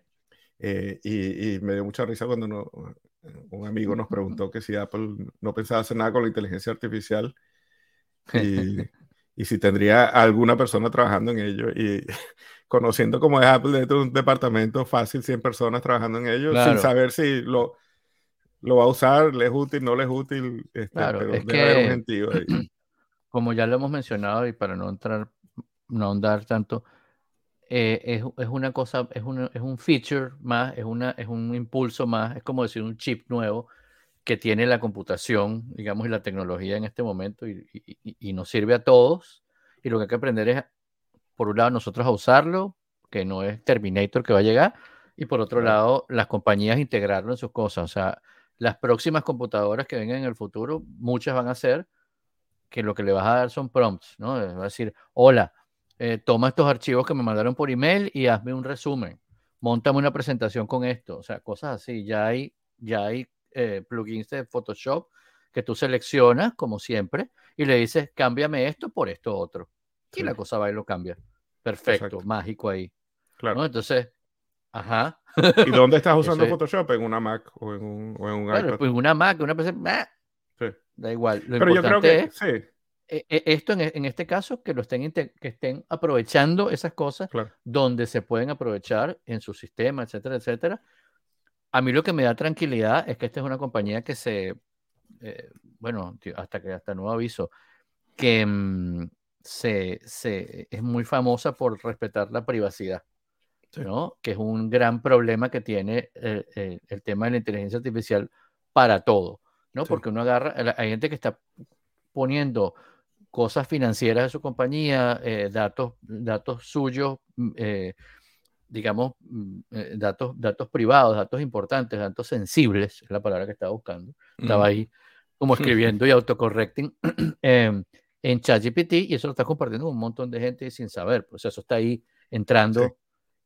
Eh, y, me dio mucha risa cuando un amigo nos preguntó que si Apple no pensaba hacer nada con la inteligencia artificial y, y si tendría alguna persona trabajando en ello. Y conociendo cómo es Apple, de un departamento fácil, 100 personas trabajando en ello, sin saber si lo, lo va a usar, le es útil, no le es útil. Este, claro, es que, como ya lo hemos mencionado y para no entrar, no ahondar tanto, eh, es, es, una cosa, es, es un feature más, es, una, es un impulso más, es como decir un chip nuevo que tiene la computación, digamos, y la tecnología en este momento y, y, y, nos sirve a todos. Y lo que hay que aprender es, por un lado, nosotros a usarlo, que no es Terminator que va a llegar, y por otro lado, las compañías integrarlo en sus cosas. O sea, las próximas computadoras que vengan en el futuro, muchas van a ser que lo que le vas a dar son prompts, ¿no? Va a decir, hola, eh, toma estos archivos que me mandaron por email y hazme un resumen, montame una presentación con esto, o sea, cosas así. Ya hay, ya hay eh, plugins de Photoshop que tú seleccionas, como siempre, y le dices, cámbiame esto por esto otro. Y la cosa va y lo cambia. Perfecto, mágico ahí. Claro. Entonces, ajá. ¿Y dónde estás usando Photoshop? ¿En una Mac o en un, o en un iPad? Pues en una Mac, una PC, sí. da igual. Lo Pero yo creo que, sí esto en, este caso, que lo estén, que estén aprovechando esas cosas donde se pueden aprovechar en su sistema, etcétera, etcétera. A mí lo que me da tranquilidad es que esta es una compañía que se, eh, bueno, hasta que hasta nuevo aviso, que mm, se, se, es muy famosa por respetar la privacidad, ¿no? Que es un gran problema que tiene eh, eh, el tema de la inteligencia artificial para todo, ¿no? Porque uno agarra, hay gente que está poniendo cosas financieras de su compañía, eh, datos, datos suyos, mm, eh, digamos, mm, eh, datos, datos privados, datos importantes, datos sensibles, es la palabra que estaba buscando. Estaba ahí como escribiendo y autocorrecting em, en ChatGPT y eso lo está compartiendo con un montón de gente sin saber, pues eso está ahí entrando.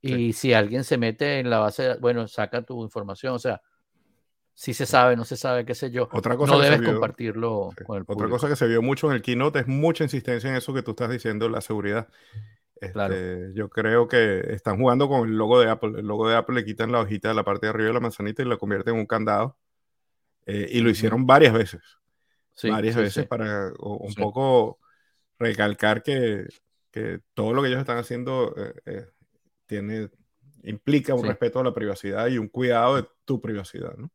y si alguien se mete en la base, bueno, saca tu información, o sea, si se sabe, no se sabe, qué sé yo. Otra cosa no debes compartirlo con el público. Otra cosa que se vio mucho en el keynote es mucha insistencia en eso que tú estás diciendo, la seguridad. Este, yo creo que están jugando con el logo de Apple. El logo de Apple le quitan la hojita de la parte de arriba de la manzanita y la convierten en un candado. Eh, y lo hicieron varias veces. varias veces para un poco recalcar que, que, todo lo que ellos están haciendo eh, eh, tiene, implica un respeto a la privacidad y un cuidado de tu privacidad. ¿no?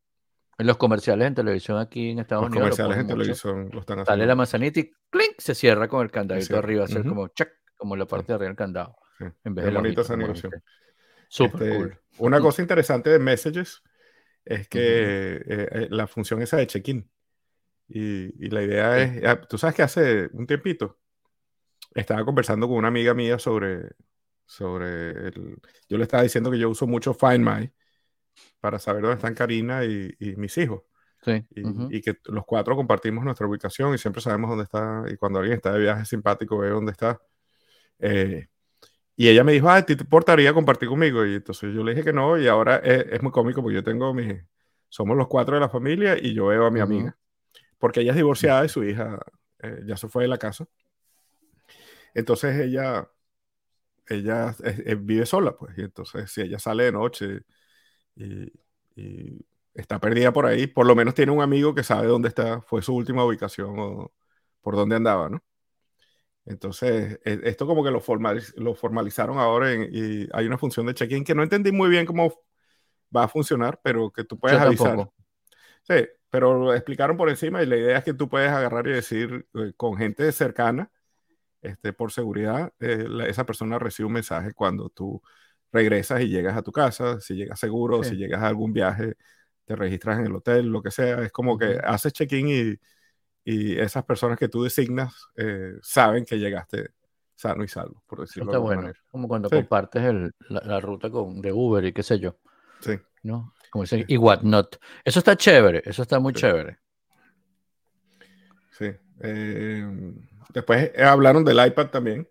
En los comerciales en televisión aquí en Estados Unidos. Los comerciales en televisión lo están haciendo. Sale la manzanita y ¡clink! se cierra con el candadito arriba, hacer como check, como la parte de arriba del candado. En vez de la bonita esa animación. Súper este, cool. Una cosa interesante de Messages es que eh, eh, la función esa de check-in. Y, y, la idea es, ah, tú sabes que hace un tiempito estaba conversando con una amiga mía sobre, sobre el, yo le estaba diciendo que yo uso mucho Find My para saber dónde están Karina y, mis hijos. Sí. Y, que los cuatro compartimos nuestra ubicación y siempre sabemos dónde está. Y cuando alguien está de viaje simpático, ve dónde está. Eh, y ella me dijo, ah, ¿te importaría compartir conmigo? Y entonces yo le dije que no. Y ahora es, muy cómico porque yo tengo mis. Somos los cuatro de la familia y yo veo a mi amiga. Porque ella es divorciada y su hija eh, ya se fue de la casa. Entonces ella. Ella vive sola, pues. Y entonces, si ella sale de noche y, está perdida por ahí, por lo menos tiene un amigo que sabe dónde está, fue su última ubicación o por dónde andaba, ¿no? Entonces, e, esto como que lo, lo formalizaron ahora y hay una función de check-in que no entendí muy bien cómo va a funcionar, pero que tú puedes avisar. Sí, pero lo explicaron por encima y la idea es que tú puedes agarrar y decir eh, con gente cercana, este, por seguridad, eh, esa persona recibe un mensaje cuando tú regresas y llegas a tu casa, si llegas seguro, si llegas a algún viaje, te registras en el hotel, lo que sea, es como que haces check-in y, y, esas personas que tú designas eh, saben que llegaste sano y salvo, por decirlo Está bueno, como cuando compartes el, la, ruta con, de Uber y qué sé yo. Sí. ¿No? Como dicen, y whatnot. Eso está chévere, eso está muy chévere. Sí. Eh, después hablaron del iPad también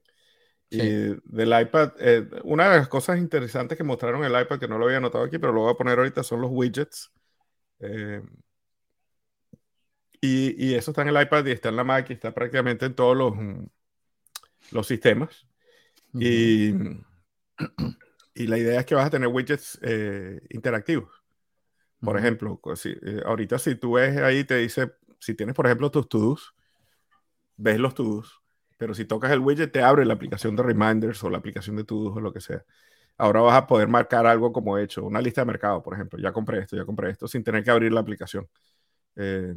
Y del iPad, eh, una de las cosas interesantes que mostraron el iPad, que no lo había notado aquí, pero lo voy a poner ahorita, son los widgets. Eh, y, eso está en el iPad y está en la Mac y está prácticamente en todos los, los sistemas. y, y, la idea es que vas a tener widgets eh, interactivos. Por ejemplo, si, ahorita si tú ves ahí, te dice, si tienes, por ejemplo, tus to-dos, ves los to-dos pero si tocas el widget te abre la aplicación de reminders o la aplicación de todos o lo que sea. Ahora vas a poder marcar algo como hecho, una lista de mercado, por ejemplo. Ya compré esto, ya compré esto, sin tener que abrir la aplicación. Eh,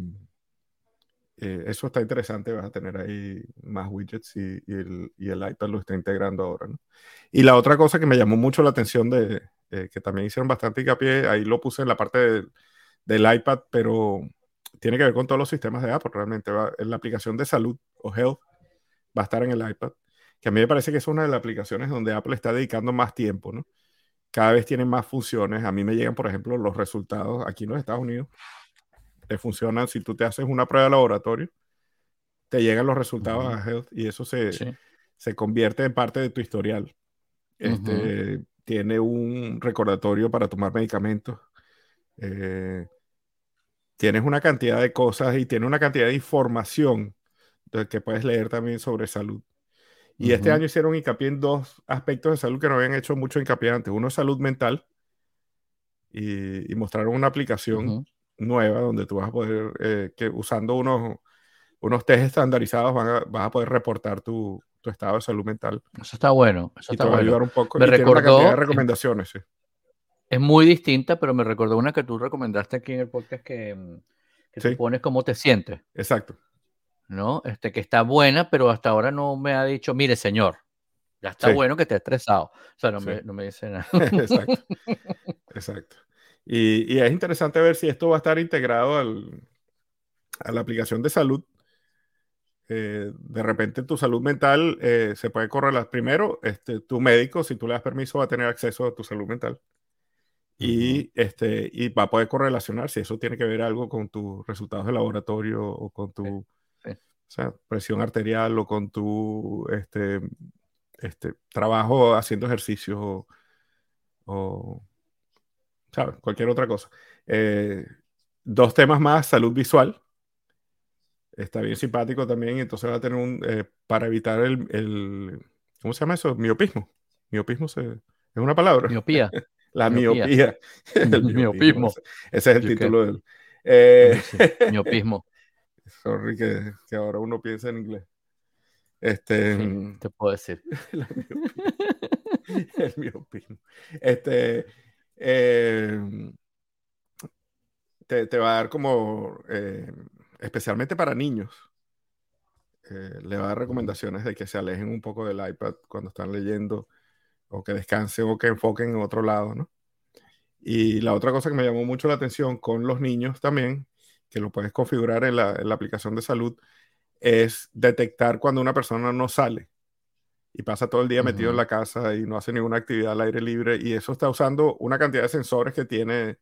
eh, eso está interesante, vas a tener ahí más widgets y, el, iPad lo está integrando ahora. Y la otra cosa que me llamó mucho la atención, de, eh, que también hicieron bastante hincapié, ahí lo puse en la parte del iPad, pero tiene que ver con todos los sistemas de Apple, realmente. Va, la aplicación de salud o health va a estar en el iPad, que a mí me parece que es una de las aplicaciones donde Apple está dedicando más tiempo, ¿no? Cada vez tienen más funciones. A mí me llegan, por ejemplo, los resultados aquí en los Estados Unidos. Te funcionan, si tú te haces una prueba de laboratorio, te llegan los resultados a Health y eso se, se convierte en parte de tu historial. Este, Tiene un recordatorio para tomar medicamentos. Eh, tienes una cantidad de cosas y tiene una cantidad de información que puedes leer también sobre salud. Y este año hicieron hincapié en dos aspectos de salud que no habían hecho mucho hincapié antes. Uno es salud mental y, mostraron una aplicación nueva donde tú vas a poder, eh, que usando unos, unos test estandarizados vas a poder reportar tu, tu, estado de salud mental. Eso está bueno. Eso está te va a ayudar un poco. Me y recordó, de recomendaciones. Sí. Es muy distinta, pero me recordó una que tú recomendaste aquí en el podcast que, mm, que pones cómo te sientes. Exacto. ¿No? Este, que está buena, pero hasta ahora no me ha dicho, mire, señor, ya está bueno que esté estresado. O sea, no, me, no me, dice nada. Exacto. Exacto. Y, y, es interesante ver si esto va a estar integrado al, a la aplicación de salud. Eh, de repente tu salud mental eh, se puede correr primero, este, tu médico, si tú le das permiso, va a tener acceso a tu salud mental. Y, este, y va a poder correlacionar si eso tiene que ver algo con tus resultados de laboratorio o con tu o sea, presión arterial o con tu este, este, trabajo haciendo ejercicio o, ¿sabes? Cualquier otra cosa. Eh, dos temas más, salud visual. Está bien simpático también, entonces va a tener un, eh, para evitar el, el, ¿cómo se llama eso? Miopismo. Miopismo se, es una palabra. Miopía. La miopía. El miopismo. Ese, es el título del... Eh, miopismo. Sorry que, que ahora uno piensa en inglés. Este, te puedo decir. el miopino. Este, eh, te, te, va a dar como, eh, especialmente para niños, eh, le va a dar recomendaciones de que se alejen un poco del iPad cuando están leyendo, o que descansen o que enfoquen en otro lado, ¿no? Y la otra cosa que me llamó mucho la atención con los niños también que lo puedes configurar en la, aplicación de salud, es detectar cuando una persona no sale y pasa todo el día metido en la casa y no hace ninguna actividad al aire libre. Y eso está usando una cantidad de sensores que tiene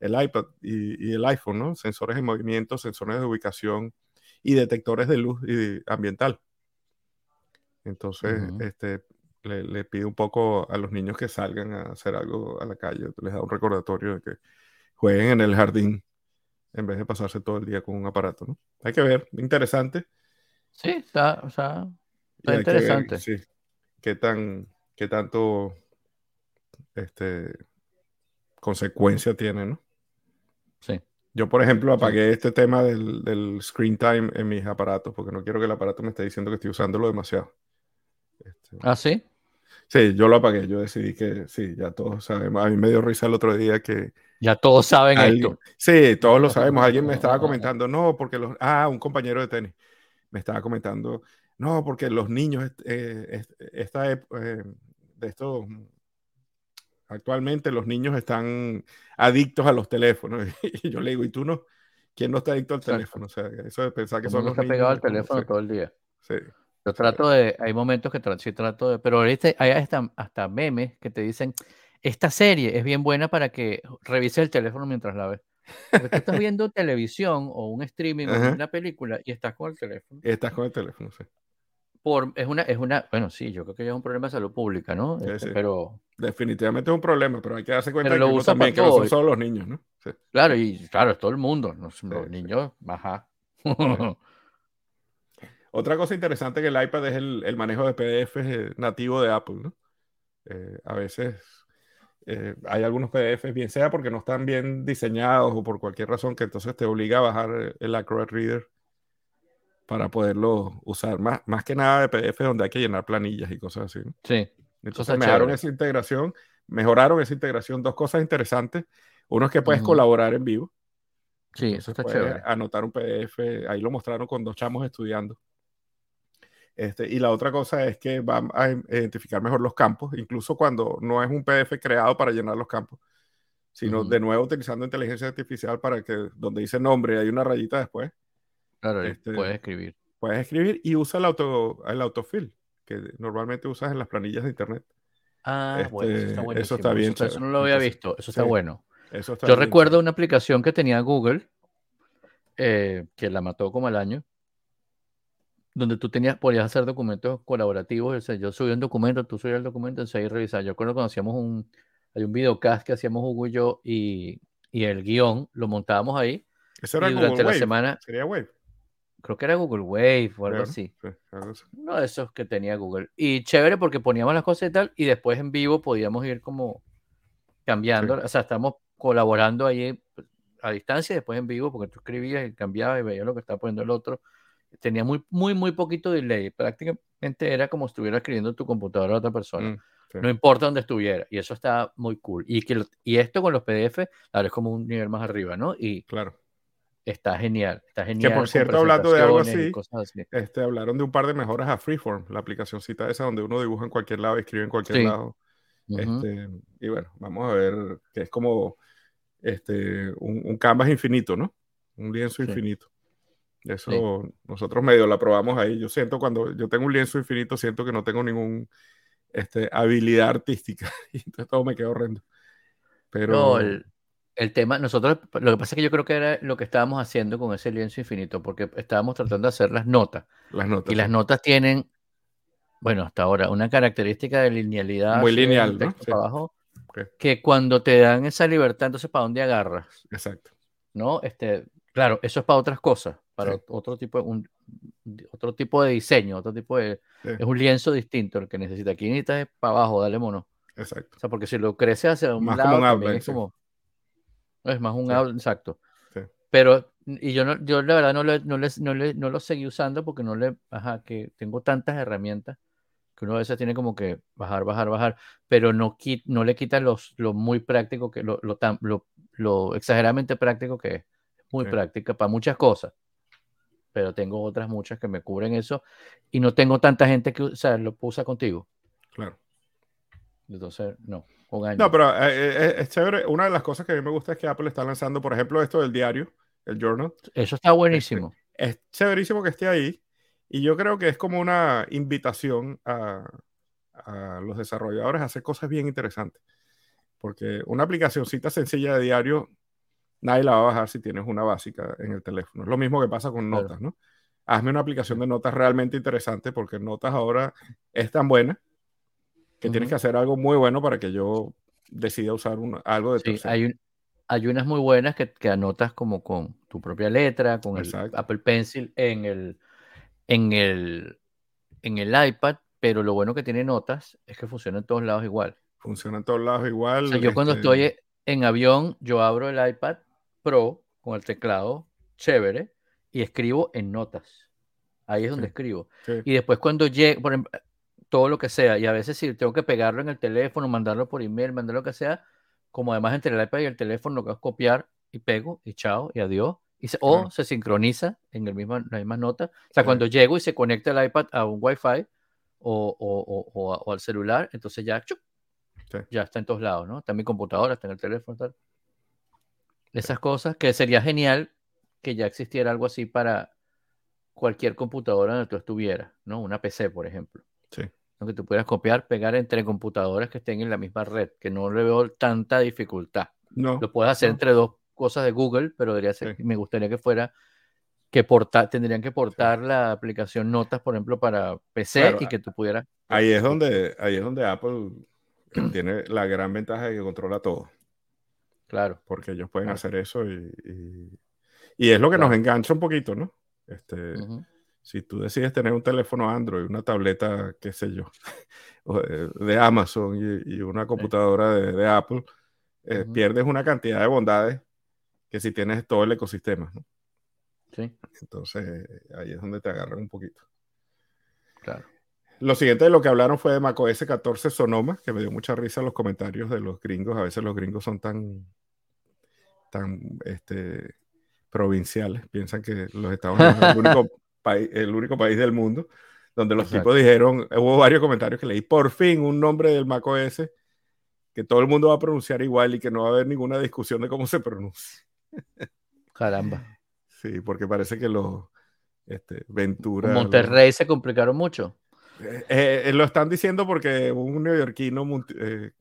el iPad y, el iPhone, ¿no? Sensores de movimiento, sensores de ubicación y detectores de luz y ambiental. Entonces, este, le, le, pide un poco a los niños que salgan a hacer algo a la calle, les da un recordatorio de que jueguen en el jardín en vez de pasarse todo el día con un aparato, ¿no? Hay que ver, interesante. Sí, está, o sea, está interesante. sí, qué tan, qué tanto este consecuencia tiene, ¿no? Sí. Yo, por ejemplo, apagué este tema del, screen time en mis aparatos porque no quiero que el aparato me esté diciendo que estoy usándolo demasiado. Este, ¿Ah, sí? Sí, yo lo apagué. Yo decidí que sí, ya todos sabemos. A mí me dio risa el otro día que ya todos saben esto. Sí, todos lo sabemos. Alguien me estaba comentando, no, porque los. Ah, un compañero de tenis me estaba comentando, no, porque los niños, eh, esta, eh, de esto, actualmente los niños están adictos a los teléfonos. Y yo le digo, ¿y tú no? ¿Quién no está adicto al teléfono? O sea, eso de pensar que son los está niños. pegado al teléfono todo el día. Sí. Yo trato de, hay momentos que trato, sí trato de, pero ahorita hay hasta, hasta memes que te dicen, esta serie es bien buena para que revises el teléfono mientras la ves. Porque tú estás viendo televisión o un streaming o una película y estás con el teléfono. Estás con el teléfono, sí. por, es una, es una, bueno, sí, yo creo que ya es un problema de salud pública, ¿no? Sí, Este, sí. Pero, Definitivamente es un problema, pero hay que darse cuenta Pero de que también, que no son solo los niños, ¿no? Sí. claro, y claro, es todo el mundo, los, niños, ajá. Otra cosa interesante que el iPad es el, el manejo de PDF eh, nativo de Apple, ¿no? Eh, a veces eh, hay algunos PDFs, bien sea porque no están bien diseñados o por cualquier razón, que entonces te obliga a bajar el Acrobat Reader para poderlo usar. Más, más que nada de PDF donde hay que llenar planillas y cosas así, ¿no? Sí, Entonces mejoraron chévere. esa integración, mejoraron esa integración. Dos cosas interesantes. Uno es que puedes colaborar en vivo. sí, eso está chévere. anotar un PDF, ahí lo mostraron con dos chamos estudiando. Este, y la otra cosa es que van a identificar mejor los campos, incluso cuando no es un PDF creado para llenar los campos, sino de nuevo utilizando inteligencia artificial para que donde dice nombre hay una rayita después, Claro, este, puedes escribir. puedes escribir y usa el, auto, el autofill, que normalmente usas en las planillas de internet. Ah, bueno, eso este, está eso buenísimo. está bien Eso, eso no lo había Entonces, visto, eso está sí, bueno. Eso está Yo bien recuerdo una aplicación que tenía Google, eh, que la mató como al año, donde tú tenías, podías hacer documentos colaborativos. O sea, yo subí un documento, tú subías el documento, entonces ahí revisar. Yo recuerdo cuando hacíamos un, hay un videocast que hacíamos Hugo y yo, y, y el guion lo montábamos ahí, Eso era y durante Google la Wave. semana, Sería Wave. creo que era Google Wave o algo así. Sí, así. Uno de esos que tenía Google. Y chévere porque poníamos las cosas y tal, y después en vivo podíamos ir como cambiando, Sí. o sea, estamos colaborando ahí pues, a distancia y después en vivo porque tú escribías y cambiabas y veías lo que estaba poniendo el otro. Tenía muy, muy, muy poquito delay. Prácticamente era como si estuviera escribiendo en tu computadora a otra persona. Mm, sí. No importa dónde estuviera. Y eso está muy cool. Y, que, y esto con los PDF, claro, es como un nivel más arriba, ¿no? Y Claro. está genial. Está genial. por con cierto, hablando de algo así. Este, hablaron de un par de mejoras a Freeform, la aplicacióncita esa donde uno dibuja en cualquier lado escribe en cualquier Sí. lado. Este, y bueno, vamos a ver que es como este, un, un canvas infinito, ¿no? Un lienzo Sí. infinito. Eso nosotros medio la probamos ahí. Yo siento cuando yo tengo un lienzo infinito, siento que no tengo ningún este, habilidad artística y entonces todo me queda horrendo. Pero No, el, el tema, nosotros, lo que pasa es que yo creo que era lo que estábamos haciendo con ese lienzo infinito, porque estábamos tratando de hacer las notas. las notas Y las notas tienen, bueno, hasta ahora, una característica de linealidad. Muy lineal, ¿no? Sí. abajo, que cuando te dan esa libertad, entonces, ¿para dónde agarras? Exacto. ¿No? Este, claro, eso es para otras cosas, para Sí. otro tipo de, un, otro tipo de diseño, otro tipo de, Sí, es un lienzo distinto el que necesita. Aquí necesitas es para abajo, dale mono. exacto. O sea, porque si lo creces hacia un Más lado, como un outline, es sí. como. Es más un outline, exacto. Pero, y yo no, yo la verdad no, le, no, les- no, le- no lo seguí usando porque no le, ajá, que tengo tantas herramientas que uno a veces tiene como que bajar, bajar, bajar, pero no, no le quita los, lo muy práctico que, lo, lo, tan, lo, lo exageradamente práctico que es. Muy práctica para muchas cosas. Pero tengo otras muchas que me cubren eso y no tengo tanta gente que, o sea, lo usa contigo. Claro. Entonces, no, un año. No, pero eh, eh, es chévere. Una de las cosas que a mí me gusta es que Apple está lanzando, por ejemplo, esto del diario, el journal. Eso está buenísimo. Es chéverísimo que esté ahí. Y yo creo que es como una invitación a, a los desarrolladores a hacer cosas bien interesantes. Porque una aplicacióncita sencilla de diario, nadie la va a bajar si tienes una básica en el teléfono. Es lo mismo que pasa con notas, ¿no? Hazme una aplicación de notas realmente interesante porque notas ahora es tan buena que tienes que hacer algo muy bueno para que yo decida usar un- algo de Sí, tercero. hay, un- hay unas muy buenas que, que anotas como con tu propia letra, con el. Apple Pencil en el, en el, en el iPad, pero lo bueno que tiene notas es que funciona en todos lados igual. Funciona en todos lados igual. O sea, yo cuando este, estoy en avión, yo abro el iPad Pro con el teclado chévere y escribo en notas. Ahí es donde Sí. escribo. sí, Y después cuando llegue, por ejemplo, todo lo que sea, y a veces si tengo que pegarlo en el teléfono, mandarlo por email, mandar lo que sea, como además entre el iPad y el teléfono lo que es copiar y pego y chao y adiós. Y se, o se sincroniza en el mismo, la misma nota. O sea, cuando llego y se conecta el iPad a un Wi-Fi o, o- o- o al celular, entonces ya, ¡chup! Sí. ya está en todos lados, ¿no? Está en mi computadora, está en el teléfono, tal. Esas cosas que sería genial que ya existiera algo así para cualquier computadora donde tú estuvieras, ¿no? Una PC, por ejemplo. sí. Que tú puedas copiar, pegar entre computadoras que estén en la misma red, que no le veo tanta dificultad. No, Lo puedes hacer no. entre dos cosas de Google, pero debería ser, Sí. me gustaría que fuera, que portar, tendrían que portar la aplicación Notas, por ejemplo, para PC y que tú pudieras. Ahí es donde, ahí es donde Apple tiene la gran ventaja de que controla todo. Claro. Porque ellos pueden hacer eso y, y, es lo que nos engancha un poquito, ¿no? Este, Si tú decides tener un teléfono Android, una tableta, qué sé yo, de Amazon y, una computadora de, Apple, eh, pierdes una cantidad de bondades que si tienes todo el ecosistema, ¿no? Sí. Entonces, ahí es donde te agarran un poquito. Claro. Lo siguiente de lo que hablaron fue de macOS 14 Sonoma, que me dio mucha risa los comentarios de los gringos. A veces los gringos son tan, tan este, provinciales. Piensan que los Estados Unidos es el único, país, el único país del mundo donde los tipos dijeron, hubo varios comentarios que leí, por fin un nombre del macOS que todo el mundo va a pronunciar igual y que no va a haber ninguna discusión de cómo se pronuncia. Caramba. Sí, porque parece que los este, Ventura. Monterrey se complicaron mucho. Eh, eh, lo están diciendo porque un neoyorquino eh,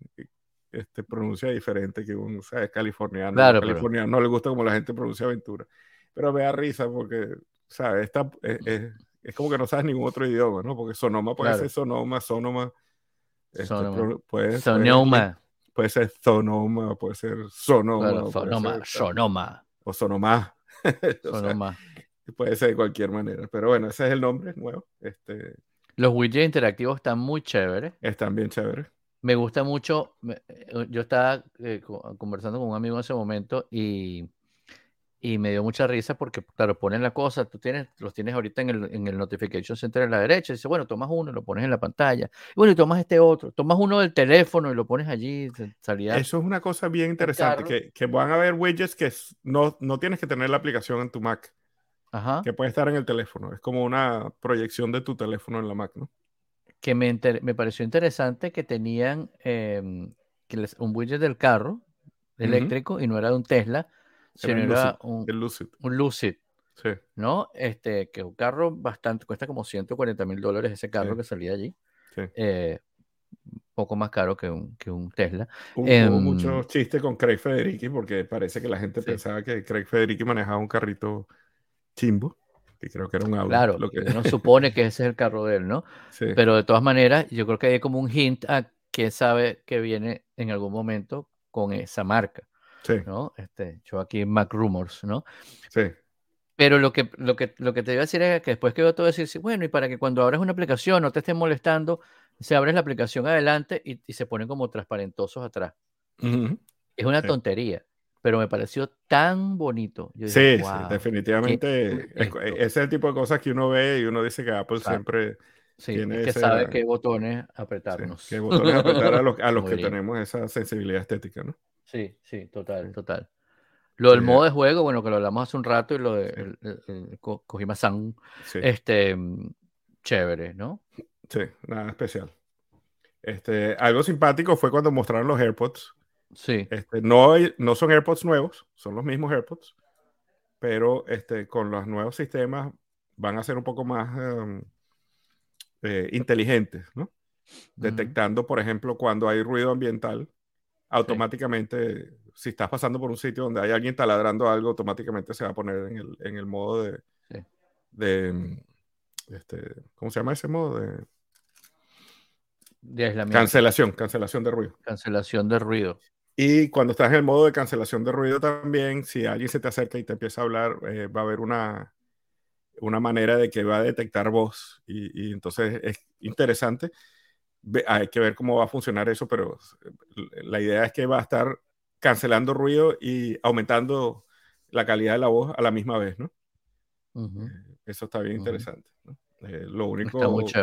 este, pronuncia diferente que un ¿sabes? californiano. Claro, californiano no le gusta como la gente pronuncia Ventura. Pero me da risa porque, ¿sabes? Esta, es como que no sabes ningún otro idioma, ¿no? Porque Sonoma puede ser Sonoma, Sonoma. Este, sonoma. Puede, Sonoma. Puede, ser Sonoma, puede ser Sonoma. sonoma, Sonoma. O Sonoma. Sonoma. puede ser de cualquier manera. Pero bueno, ese es el nombre nuevo. Este... Los widgets interactivos están muy chéveres. Están bien chéveres. Me gusta mucho. Eh, yo estaba eh, conversando con un amigo en ese momento y y me dio mucha risa porque, claro, ponen la cosa, tú tienes, los tienes ahorita en el, en el Notification Center a la derecha, y dice, bueno, tomas uno, lo pones en la pantalla, y bueno, y tomas este otro, tomas uno del teléfono y lo pones allí, salía. Eso es una cosa bien interesante, que, que, van a haber widgets que no, no tienes que tener la aplicación en tu Mac, Ajá. que puede estar en el teléfono, es como una proyección de tu teléfono en la Mac, ¿no? Que me, me pareció interesante que tenían em, que les, un widget del carro eléctrico y no era de un Tesla, era un, Lucid. un Lucid. Sí. ¿No? Este, que un carro bastante, cuesta como 140 mil dólares ese carro que salía allí. Sí. Eh, poco más caro que un, que un Tesla. Hubo eh, mucho chiste con Craig Federici porque parece que la gente pensaba que Craig Federici manejaba un carrito chimbo, que creo que era un Audi. Claro, lo que... uno supone que ese es el carro de él, ¿no? Sí. Pero de todas maneras, yo creo que hay como un hint a que sabe que viene en algún momento con esa marca. Sí. ¿no? Este, yo aquí Mac Rumors, ¿no? Sí. Pero lo que, lo, que, lo que te iba a decir es que después que a decir, bueno, y para que cuando abras una aplicación no te esté molestando, se abres la aplicación adelante y, y se ponen como transparentosos atrás. Es una tontería, pero me pareció tan bonito. sí, sí, definitivamente. Es, ese es el tipo de cosas que uno ve y uno dice que Apple siempre... Sí, tiene que sabe qué botones apretarnos. qué botones apretar a los, a los que tenemos esa sensibilidad estética, ¿no? Sí, sí, total, total. Lo del modo de juego, bueno, que lo hablamos hace un rato y lo de el, el, Kojima-san, este, mm, chévere, ¿no? Sí, nada especial. Este, algo simpático fue cuando mostraron los AirPods. Sí. Este, no, no son AirPods nuevos, son los mismos AirPods, pero este, con los nuevos sistemas van a ser un poco más em, eh, inteligentes, ¿no? Detectando, por ejemplo, cuando hay ruido ambiental, automáticamente, si estás pasando por un sitio donde hay alguien taladrando algo, automáticamente se va a poner en el, en el modo de, de mm, este, ¿cómo se llama ese modo? De, de aislamiento. Cancelación, cancelación de ruido. Cancelación de ruido. Y cuando estás en el modo de cancelación de ruido también, si alguien se te acerca y te empieza a hablar, eh, va a haber una, una manera de que va a detectar voz. Y, y entonces es interesante hay que ver cómo va a funcionar eso, pero la idea es que va a estar cancelando ruido y aumentando la calidad de la voz a la misma vez, ¿no? Eh, eso está bien interesante. Eh, lo único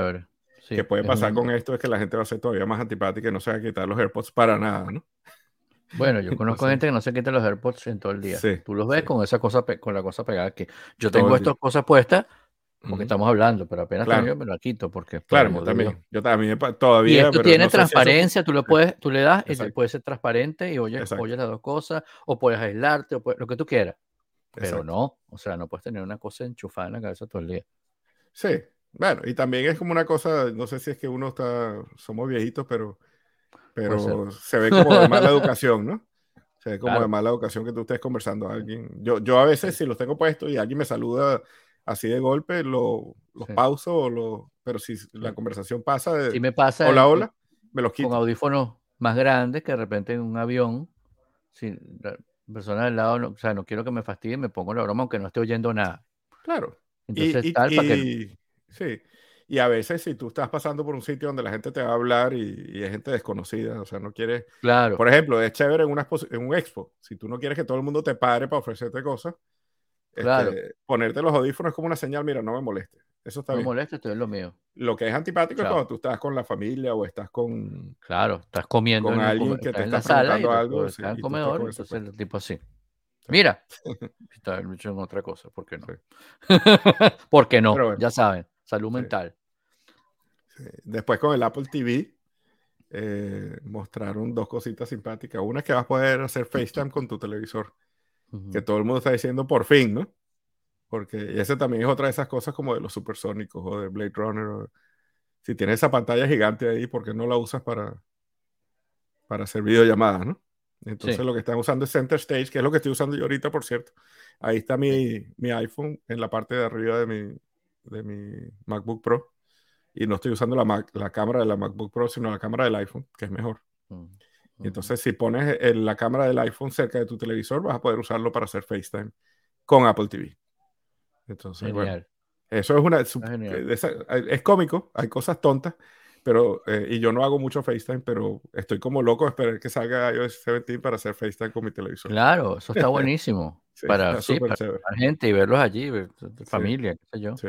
que puede pasar con esto es que la gente va a ser todavía más antipática y no se va a quitar los AirPods para nada, ¿no? Bueno, yo conozco gente que no se quita los AirPods en todo el día. Tú los ves con esa cosa, con la cosa pegada que yo tengo estas cosas puestas porque estamos hablando, pero apenas claro. me lo quito porque claro, yo también, yo también todavía. Y esto tiene transparencia, tú lo puedes, tú le das y puede ser transparente y oyes, oyes las dos cosas, o puedes aislarte, o lo que tú quieras. Pero no, o sea, no puedes tener una cosa enchufada en la cabeza todo el día. Sí, bueno, y también es como una cosa, no sé si es que uno está, somos viejitos, pero, pero se ve como de mala educación, ¿no? Se ve como de mala educación que tú estés conversando a alguien. Yo, yo a veces, si los tengo puestos y alguien me saluda así de golpe, lo, los pauso, o lo, pero si la conversación pasa de me pasa hola, hola, me los quito. Con audífonos más grandes que de repente en un avión, si la persona del lado, no, o sea, no quiero que me fastidie, me pongo la broma aunque no esté oyendo nada. Claro. Entonces, tal, para que... Sí. Y a veces si tú estás pasando por un sitio donde la gente te va a hablar y, es gente desconocida, o sea, no quieres... Claro. Por ejemplo, es chévere en, una en un expo. Si tú no quieres que todo el mundo te pare para ofrecerte cosas, claro. Este, ponerte los audífonos es como una señal, mira, no me moleste. Eso está no bien. me moleste, esto es lo mío. Lo que es antipático es cuando tú estás con la familia o estás con... Claro, estás comiendo con alguien que te está preguntando algo. Sí, en comedor, entonces el tipo así. Mira, está en otra cosa, ¿por qué no? ¿Por qué no? ya saben, salud mental. Después con el Apple TV eh, mostraron dos cositas simpáticas. Una es que vas a poder hacer FaceTime con tu televisor. Que todo el mundo está diciendo por fin, ¿no? Porque ese también es otra de esas cosas como de los supersónicos o de Blade Runner. si tienes esa pantalla gigante ahí, ¿por qué no la usas para, para hacer videollamadas, ¿no? Entonces lo que están usando es Center Stage, que es lo que estoy usando yo ahorita, por cierto. Ahí está mi, mi iPhone en la parte de arriba de mi, de mi MacBook Pro y no estoy usando la, la cámara de la MacBook Pro, sino la cámara del iPhone, que es mejor. Mm, entonces, si pones la cámara del iPhone cerca de tu televisor, vas a poder usarlo para hacer FaceTime con Apple TV. Entonces, bueno, eso es una... Es, cómico, hay cosas tontas, pero... Eh, y yo no hago mucho FaceTime, pero estoy como loco esperar que salga iOS 17 para hacer FaceTime con mi televisor. Claro, eso está buenísimo. para, sí, para, la gente y verlos allí, familia, qué sé yo. Sí.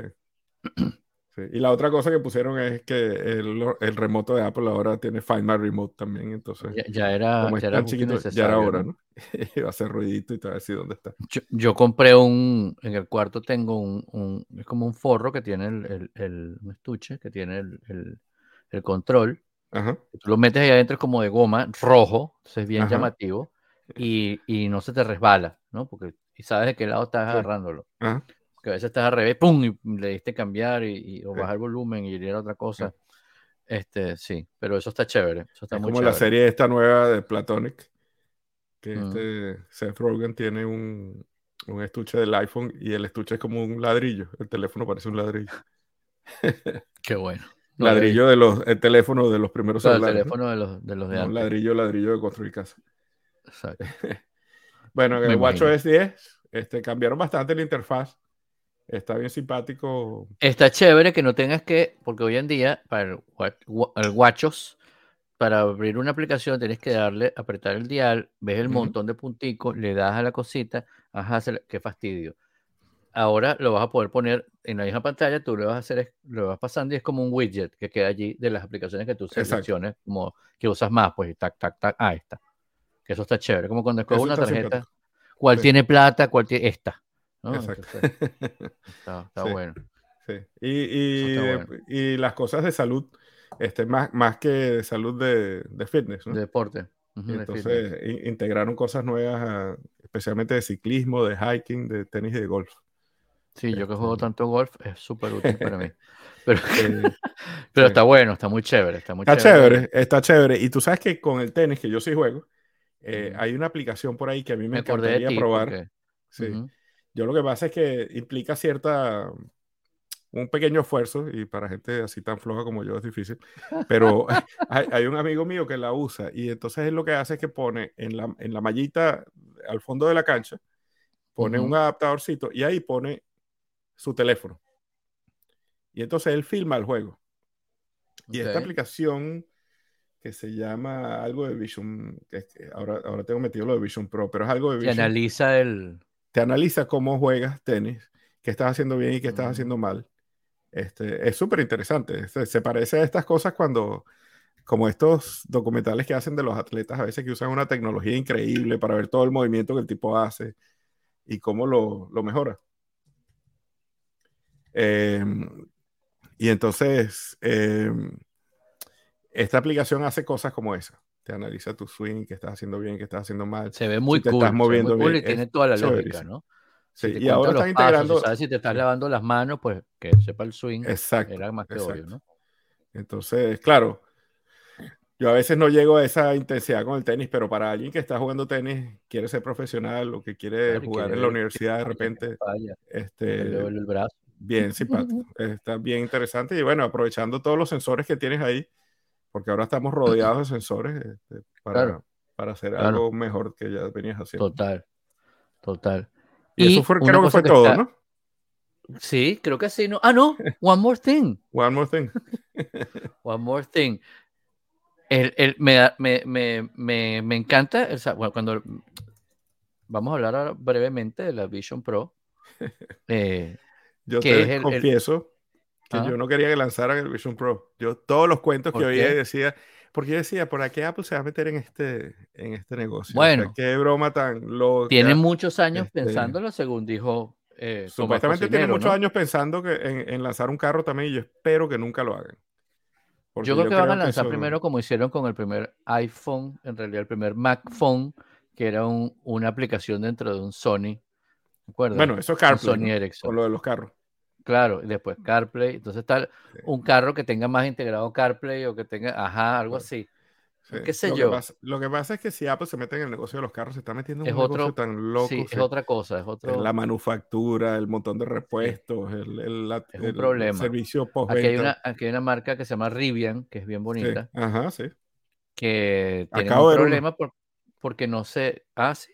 Y la otra cosa que pusieron es que el, el, remoto de Apple ahora tiene Find My Remote también, entonces... Ya, era, como ya era chiquito, ya era hora, ¿no? Va a hacer ruidito y te va a decir dónde está. Yo, compré un... En el cuarto tengo un, un... Es como un forro que tiene el, el, un estuche, que tiene el, el control. Ajá. Tú lo metes ahí adentro, es como de goma, rojo, entonces es bien llamativo, y, y, no se te resbala, ¿no? Porque y sabes de qué lado estás agarrándolo. Ajá que a veces estás al revés, ¡pum! y le diste cambiar y, o bajar el volumen y era otra cosa. Este, sí, pero eso está chévere. Eso está es muy como la serie esta nueva de Platonic, que mm. este Seth Rogen tiene un, un, estuche del iPhone y el estuche es como un ladrillo. El teléfono parece un ladrillo. Qué bueno. ladrillo de los, el teléfono de los primeros celulares. El teléfono de los de, los de Un ladrillo, ladrillo de construir casa. Exacto. bueno, en el WatchOS 10 este, cambiaron bastante la interfaz Está bien simpático. Está chévere que no tengas que, porque hoy en día, para el, Watchos, para abrir una aplicación tienes que darle, apretar el dial, ves el montón de punticos, le das a la cosita, ajá, qué fastidio. Ahora lo vas a poder poner en la misma pantalla, tú le vas a hacer, lo vas pasando y es como un widget que queda allí de las aplicaciones que tú selecciones, como que usas más, pues tac, tac, tac, ah, esta. Que eso está chévere, como cuando escoges una tarjeta, cuál tiene plata, cuál tiene esta. Exacto. está, bueno. Sí. Y, y, las cosas de salud, este, más, más que de salud de, de fitness, ¿no? De deporte. entonces integraron cosas nuevas, especialmente de ciclismo, de hiking, de tenis y de golf. Sí, yo que juego este, tanto golf es súper útil para mí. Pero, pero está bueno, está muy chévere. Está, muy está chévere. está chévere. Y tú sabes que con el tenis, que yo sí juego, eh, hay una aplicación por ahí que a mí me, me encantaría probar. Sí. Yo lo que pasa es que implica cierta, un pequeño esfuerzo, y para gente así tan floja como yo es difícil, pero hay, un amigo mío que la usa y entonces él lo que hace es que pone en la, en la mallita al fondo de la cancha, pone un adaptadorcito y ahí pone su teléfono. Y entonces él filma el juego. Y esta aplicación que se llama algo de Vision, que ahora, ahora tengo metido lo de Vision Pro, pero es algo de Vision. Que analiza el te analiza cómo juegas tenis, qué estás haciendo bien y qué estás haciendo mal. Este, es súper interesante. Se parece a estas cosas cuando, como estos documentales que hacen de los atletas, a veces que usan una tecnología increíble para ver todo el movimiento que el tipo hace y cómo lo, lo mejora. Em, y entonces, em, esta aplicación hace cosas como esa te analiza tu swing, que estás haciendo bien, que estás haciendo mal. Se ve muy te cool, estás moviendo bien. y tiene toda la lógica, ¿no? sí, y ahora estás integrando. sabes si te estás lavando las manos, pues que sepa el swing. Exacto. Era más que obvio, ¿no? Entonces, claro, yo a veces no llego a esa intensidad con el tenis, pero para alguien que está jugando tenis, quiere ser profesional o que quiere jugar en la universidad de repente, este, el brazo. bien simpático, está bien interesante y bueno, aprovechando todos los sensores que tienes ahí, porque ahora estamos rodeados de sensores este, para, para hacer algo mejor que ya venías haciendo. Total, total. Y, eso fue, creo que fue todo, ¿no? Sí, creo que sí. No. Ah, no, One More Thing. One More Thing. One More Thing. El, el, me, me, me, me, encanta, bueno, cuando vamos a hablar brevemente de la Vision Pro. Eh, yo te confieso que yo no quería que lanzaran el Vision Pro. Yo todos los cuentos que oía decía, porque yo decía, ¿por qué Apple se va a meter en este, en este negocio? Bueno, qué broma tan loca. Tiene muchos años este pensándolo, según dijo. Eh, supuestamente tiene muchos años pensando que en, lanzar un carro también y yo espero que nunca lo hagan. yo creo que van a lanzar primero como hicieron con el primer iPhone, en realidad el primer Mac Phone, que era un, una acuerdas? dentro de un Sony. Bueno, eso es CarPlay, Sony Ericsson. Con lo de los carros. Claro, y después CarPlay. Entonces está un carro que tenga más integrado CarPlay o que tenga, ajá, algo así. ¿Qué sé lo yo? Que pasa, lo que pasa es que si Apple se mete en el negocio de los carros, se está metiendo en un negocio tan loco. Sí, es otra cosa. Es otro... La manufactura, el montón de repuestos, el, el, el, problema. servicio post aquí hay, una, aquí hay una marca que se llama Rivian, que es bien bonita. Ajá, sí. Que tiene un problema porque no se. Ah, sí.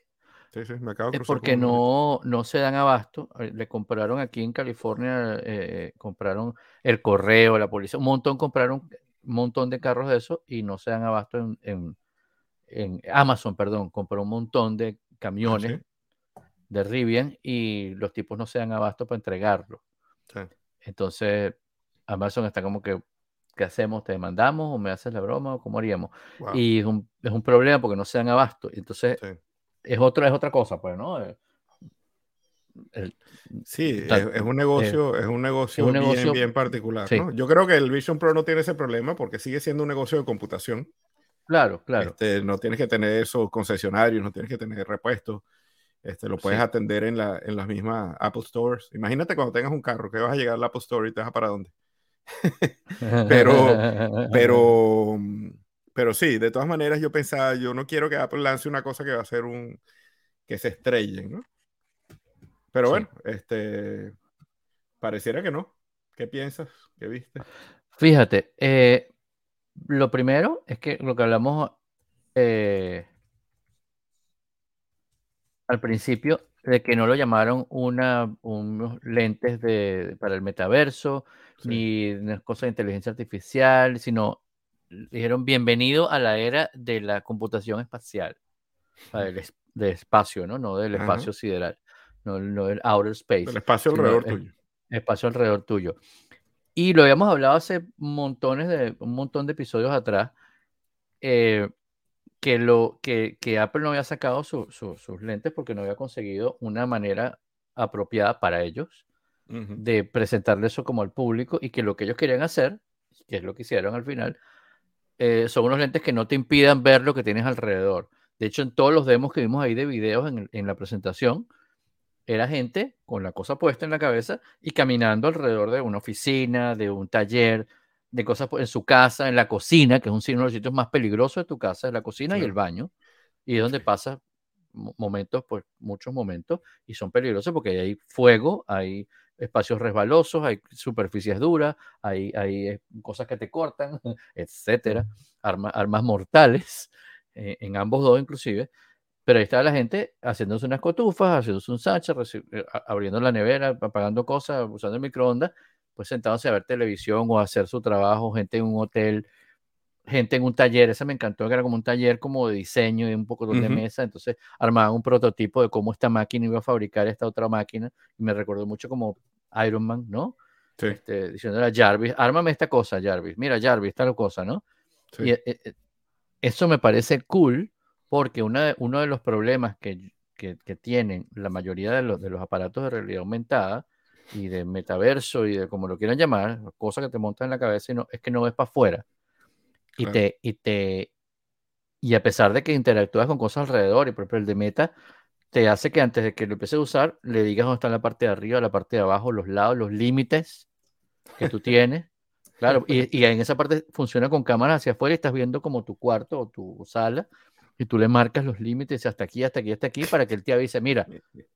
Sí, sí, me acabo de porque no, no se dan abasto. Le compraron aquí en California, eh, compraron el correo, la policía, un montón compraron un montón de carros de eso y no se dan abasto en, en, Amazon, perdón, compró un montón de ah, camiones de Rivian y los tipos no se dan abasto para entregarlo. Entonces, Amazon está como que, ¿qué hacemos? ¿Te demandamos o me haces la broma o cómo haríamos? Y es un, es un, problema porque no se dan abasto. Entonces, es, otra, es otra cosa, pues, ¿no? Eh, sí, es, un negocio, es un negocio, bien, bien particular. ¿no? Yo creo que el Vision Pro no tiene ese problema porque sigue siendo un negocio de computación. Claro, claro. Este, no tienes que tener esos concesionarios, no tienes que tener repuestos. Este, lo puedes atender en, la, en las mismas Apple Stores. Imagínate cuando tengas un carro que vas a llegar al Apple Store y te vas a para dónde. pero, pero, pero sí, de todas maneras yo pensaba, yo no quiero que Apple lance una cosa que va a ser un, que se estrellen, ¿no? Pero bueno, este, pareciera que no. ¿Qué piensas? ¿Qué viste? Fíjate, eh, lo primero es que lo que hablamos eh, al principio de que no lo llamaron una, unos lentes de, para el metaverso, ni una cosa de inteligencia artificial, sino dijeron bienvenido a la era de la computación espacial, del, espacio, ¿no? No del espacio sideral, no, no, del outer space. El espacio alrededor tuyo. espacio alrededor tuyo. Y lo habíamos hablado hace montones de, un montón de episodios atrás, eh, que, lo, que, que, Apple no había sacado sus lentes porque no había conseguido una manera apropiada para ellos de presentarle eso como al público y que lo que ellos querían hacer, que es lo que hicieron al final, eh, son unos lentes que no te impidan ver lo que tienes alrededor. De hecho, en todos los demos que vimos ahí de videos en, en la presentación, era gente con la cosa puesta en la cabeza y caminando alrededor de una oficina, de un taller, de cosas en su casa, en la cocina, que es uno de los sitios más peligrosos de tu casa, es la cocina y el baño, y es donde pasas momentos, pues muchos momentos, y son peligrosos porque hay fuego, hay espacios resbalosos, hay superficies duras, hay, hay eh, cosas que te cortan, etcétera, armas mortales, eh, en ambos dos inclusive. Pero ahí estaba la gente haciéndose unas cotufas, haciéndose un sacha, eh, abriendo la nevera, apagando cosas, usando el microondas, pues sentándose a ver televisión o a hacer su trabajo, gente en un hotel, gente en un taller, esa me encantó, que era como un taller como de diseño y un poco de mesa, entonces armaban un prototipo de cómo esta máquina iba a fabricar esta otra máquina, y me recordó mucho como Iron Man, ¿no? Sí. Este, diciéndole a Jarvis, ármame esta cosa, Jarvis, mira Jarvis, tal cosa, ¿no? Y eh, eh, eso me parece cool, porque una, uno de los problemas que, que, tienen la mayoría de los, de los aparatos de realidad aumentada y de metaverso y de como lo quieran llamar, cosas que te montan en la cabeza y no, es que no ves para afuera. Y, te, y te y a pesar de que interactúas con cosas alrededor, y por ejemplo el de meta te hace que antes de que lo empieces a usar, le digas dónde está la parte de arriba, la parte de abajo, los lados, los límites que tú tiees. Claro, y, y, en esa parte funciona con cámaras hacia afuera y estás viendo como tu cuarto o tu sala y tú le marcas los límites hasta aquí, hasta aquí, hasta aquí, para que él te avise, mira,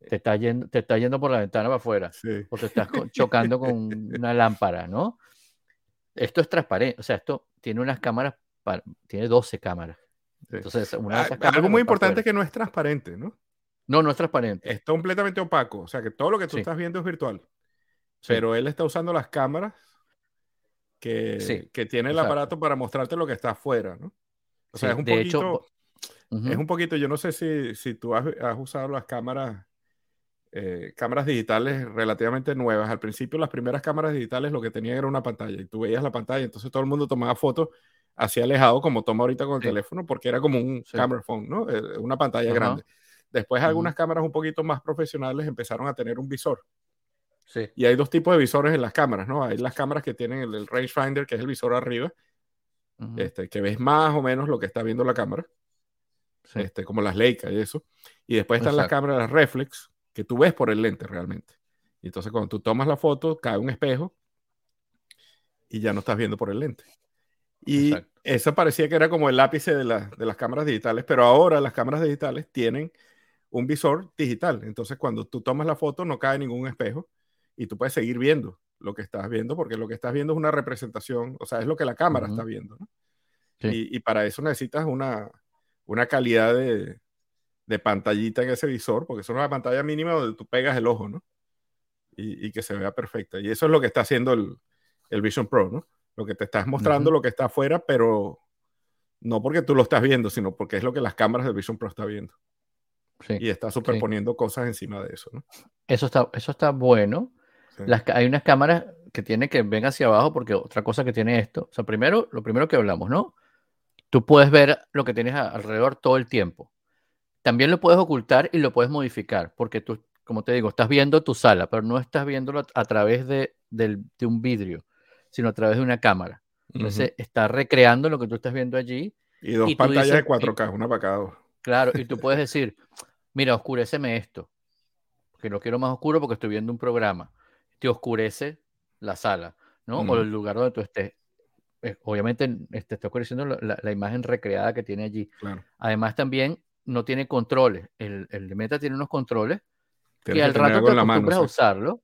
te está yendo, te está yendo por la ventana para afuera, o te estás chocando con una lámpara, ¿no? Esto es transparente, o sea, esto tiene unas cámaras, tiene 12 cámaras. Entonces, una de esas cámaras Algo muy importante es que no es transparente, ¿no? No, no es transparente. Es completamente opaco, o sea, que todo lo que tú estás viendo es virtual. Pero él está usando las cámaras que, que tiene el aparato para mostrarte lo que está afuera, ¿no? O sea, es un de poquito... Hecho, es un poquito, yo no sé si, si tú has, has, usado las cámaras, eh, cámaras digitales relativamente nuevas. Al principio las primeras cámaras digitales lo que tenían era una pantalla y tú veías la pantalla, entonces todo el mundo tomaba fotos así alejado como toma ahorita con el teléfono porque era como un camera phone, ¿no? Eh, una pantalla grande. Después algunas cámaras un poquito más profesionales empezaron a tener un visor. Sí. Y hay dos tipos de visores en las cámaras, ¿no? Hay las cámaras que tienen el, rangefinder, que es el visor arriba, este, que ves más o menos lo que está viendo la cámara este, como las Leica y eso. Y después están las cámaras reflex, que tú ves por el lente realmente. Y entonces cuando tú tomas la foto, cae un espejo y ya no estás viendo por el lente. Y eso parecía que era como el lápice de, de las cámaras digitales, pero ahora las cámaras digitales tienen un visor digital. Entonces cuando tú tomas la foto no cae ningún espejo y tú puedes seguir viendo lo que estás viendo, porque lo que estás viendo es una representación, o sea, es lo que la cámara está viendo. Y, y, para eso necesitas una, una calidad de, pantallita en ese visor, porque es una pantalla mínima donde tú pegas el ojo, ¿no? Y, que se vea perfecta. Y eso es lo que está haciendo el, Vision Pro, ¿no? Lo que te estás mostrando, lo que está afuera, pero no porque tú lo estás viendo, sino porque es lo que las cámaras del Vision Pro está viendo. y está superponiendo cosas encima de eso, ¿no? Eso está, eso está bueno. Las, hay unas cámaras que tienen que ven hacia abajo porque otra cosa que tiene esto, o sea, primero, lo primero que hablamos, ¿no? tú puedes ver lo que tienes alrededor todo el tiempo. También lo puedes ocultar y lo puedes modificar, porque tú, como te digo, estás viendo tu sala, pero no estás viéndolo a través de, un vidrio, sino a través de una cámara. Entonces, está recreando lo que tú estás viendo allí. Y dos pantallas de 4K, una para cada uno. Claro, y tú puedes decir, mira, oscureceme esto, porque lo quiero más oscuro porque estoy viendo un programa. Te oscurece la sala, ¿no? O el lugar donde tú estés. Eh, obviamente te está ocurriendo la, imagen recreada que tiene allí. Además también no tiene controles. El, el Meta tiene unos controles que al rato te acostumbras a usarlo.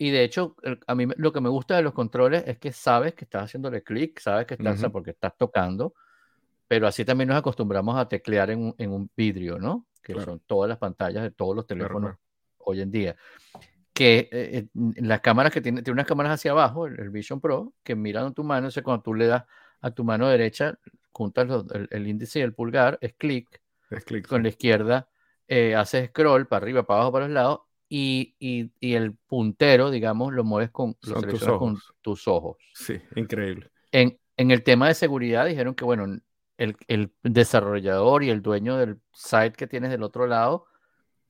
Y de hecho, a mí lo que me gusta de los controles es que sabes que estás haciéndole clic, sabes que estás, porque estás tocando, pero así también nos acostumbramos a teclear en, en un vidrio, ¿no? Que son todas las pantallas de todos los teléfonos hoy en día que eh, eh, las cámaras que tiene, tiene unas cámaras hacia abajo, el, Vision Pro, que miran tu mano, o cuando tú le das a tu mano derecha, juntas el, índice y el pulgar, es clic, con la izquierda eh, haces scroll para arriba, para abajo, para los lados, y, y, y el puntero, digamos, lo mueves con, tus ojos. con tus ojos. Sí, increíble. En, en el tema de seguridad dijeron que, bueno, el, el desarrollador y el dueño del site que tienes del otro lado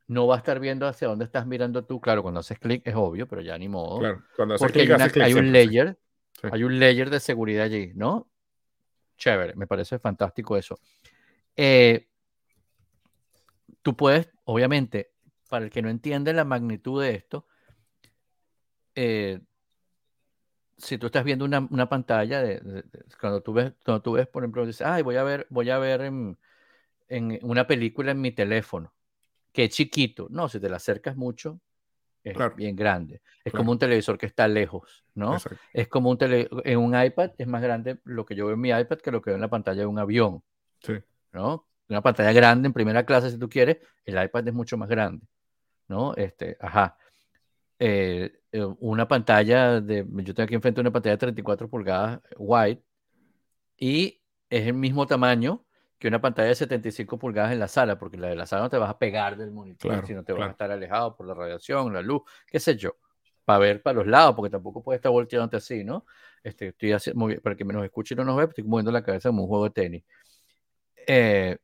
no va a estar viendo hacia dónde estás mirando tú. Claro, cuando haces clic es obvio, pero ya ni modo. Claro, cuando haces porque hay, un layer, hay un layer de seguridad allí, ¿no? Chévere, me parece fantástico eso. Eh, tú puedes, obviamente, para el que no entiende la magnitud de esto, eh, si tú estás viendo una, pantalla, de, cuando, tú ves, cuando tú ves, por ejemplo, dices, ay, voy a ver, voy a ver en una película en mi teléfono que chiquito. No, si te la acercas mucho, es bien grande. Es como un televisor que está lejos, ¿no? Es como un tele en un iPad es más grande lo que yo veo en mi iPad que lo que veo en la pantalla de un avión. Sí. ¿No? Una pantalla grande en primera clase, si tú quieres, el iPad es mucho más grande, ¿no? Este, ajá. Eh, eh, una pantalla de, yo tengo aquí enfrente una pantalla de 34 pulgadas wide y es el mismo tamaño que una pantalla de 75 pulgadas en la sala, porque la de la sala no te vas a pegar del monitor, sino te vas a estar alejado por la radiación, la luz, qué sé yo, para ver para los lados, porque tampoco puede estar volteando así, ¿no? Este, estoy haciendo, para que me nos escuche y no nos ve, estoy moviendo la cabeza como un juego de tenis. Eh,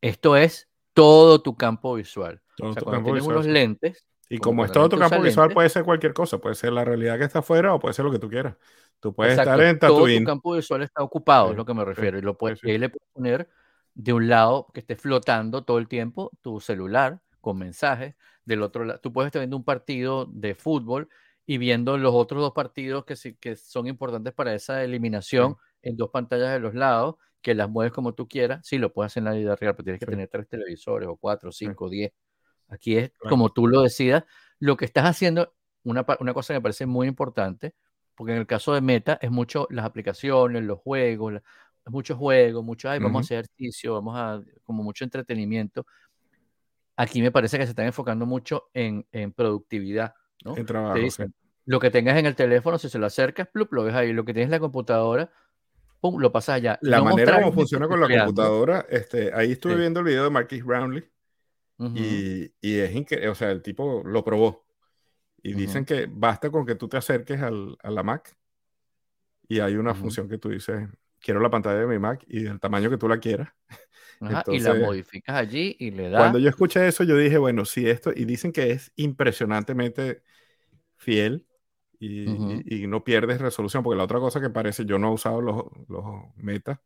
esto es todo tu campo visual. Todo tu campo tienes unos lentes. Y como, es todo tu campo visual, puede ser cualquier cosa, puede ser la realidad que está afuera o puede ser lo que tú quieras. Tú puedes estar en Todo tu campo visual está ocupado, es lo que me refiero. y, lo puedes, y ahí le puedes poner de un lado que esté flotando todo el tiempo tu celular con mensajes, del otro lado, tú puedes estar viendo un partido de fútbol y viendo los otros dos partidos que, que son importantes para esa eliminación en dos pantallas de los lados, que las mueves como tú quieras. Sí, lo puedes hacer en la vida real, pero tienes que tener tres televisores o cuatro, cinco, diez. Aquí es como tú lo decidas. Lo que estás haciendo, una, una cosa que me parece muy importante, porque en el caso de Meta es mucho las aplicaciones, los juegos, muchos juegos, mucho, ay, vamos a hacer ejercicio, vamos a, como mucho entretenimiento. Aquí me parece que se están enfocando mucho en, en productividad, ¿no? En trabajo, Lo que tengas en el teléfono, si se lo acercas, plup, lo ves ahí. Lo que tienes en la computadora, pum, lo pasas allá. La manera como funciona con la computadora, este, ahí estuve viendo el video de Marquis Brownlee y, y, es increíble, o sea, el tipo lo probó. Y dicen que basta con que tú te acerques al, a la Mac y hay una función que tú dices, quiero la pantalla de mi Mac y del tamaño que tú la quieras. y la modificas allí y le das. Cuando yo escuché eso, yo dije, bueno, sí, esto, y dicen que es impresionantemente fiel y, y, no pierdes resolución, porque la otra cosa que parece, yo no he usado los, los metas,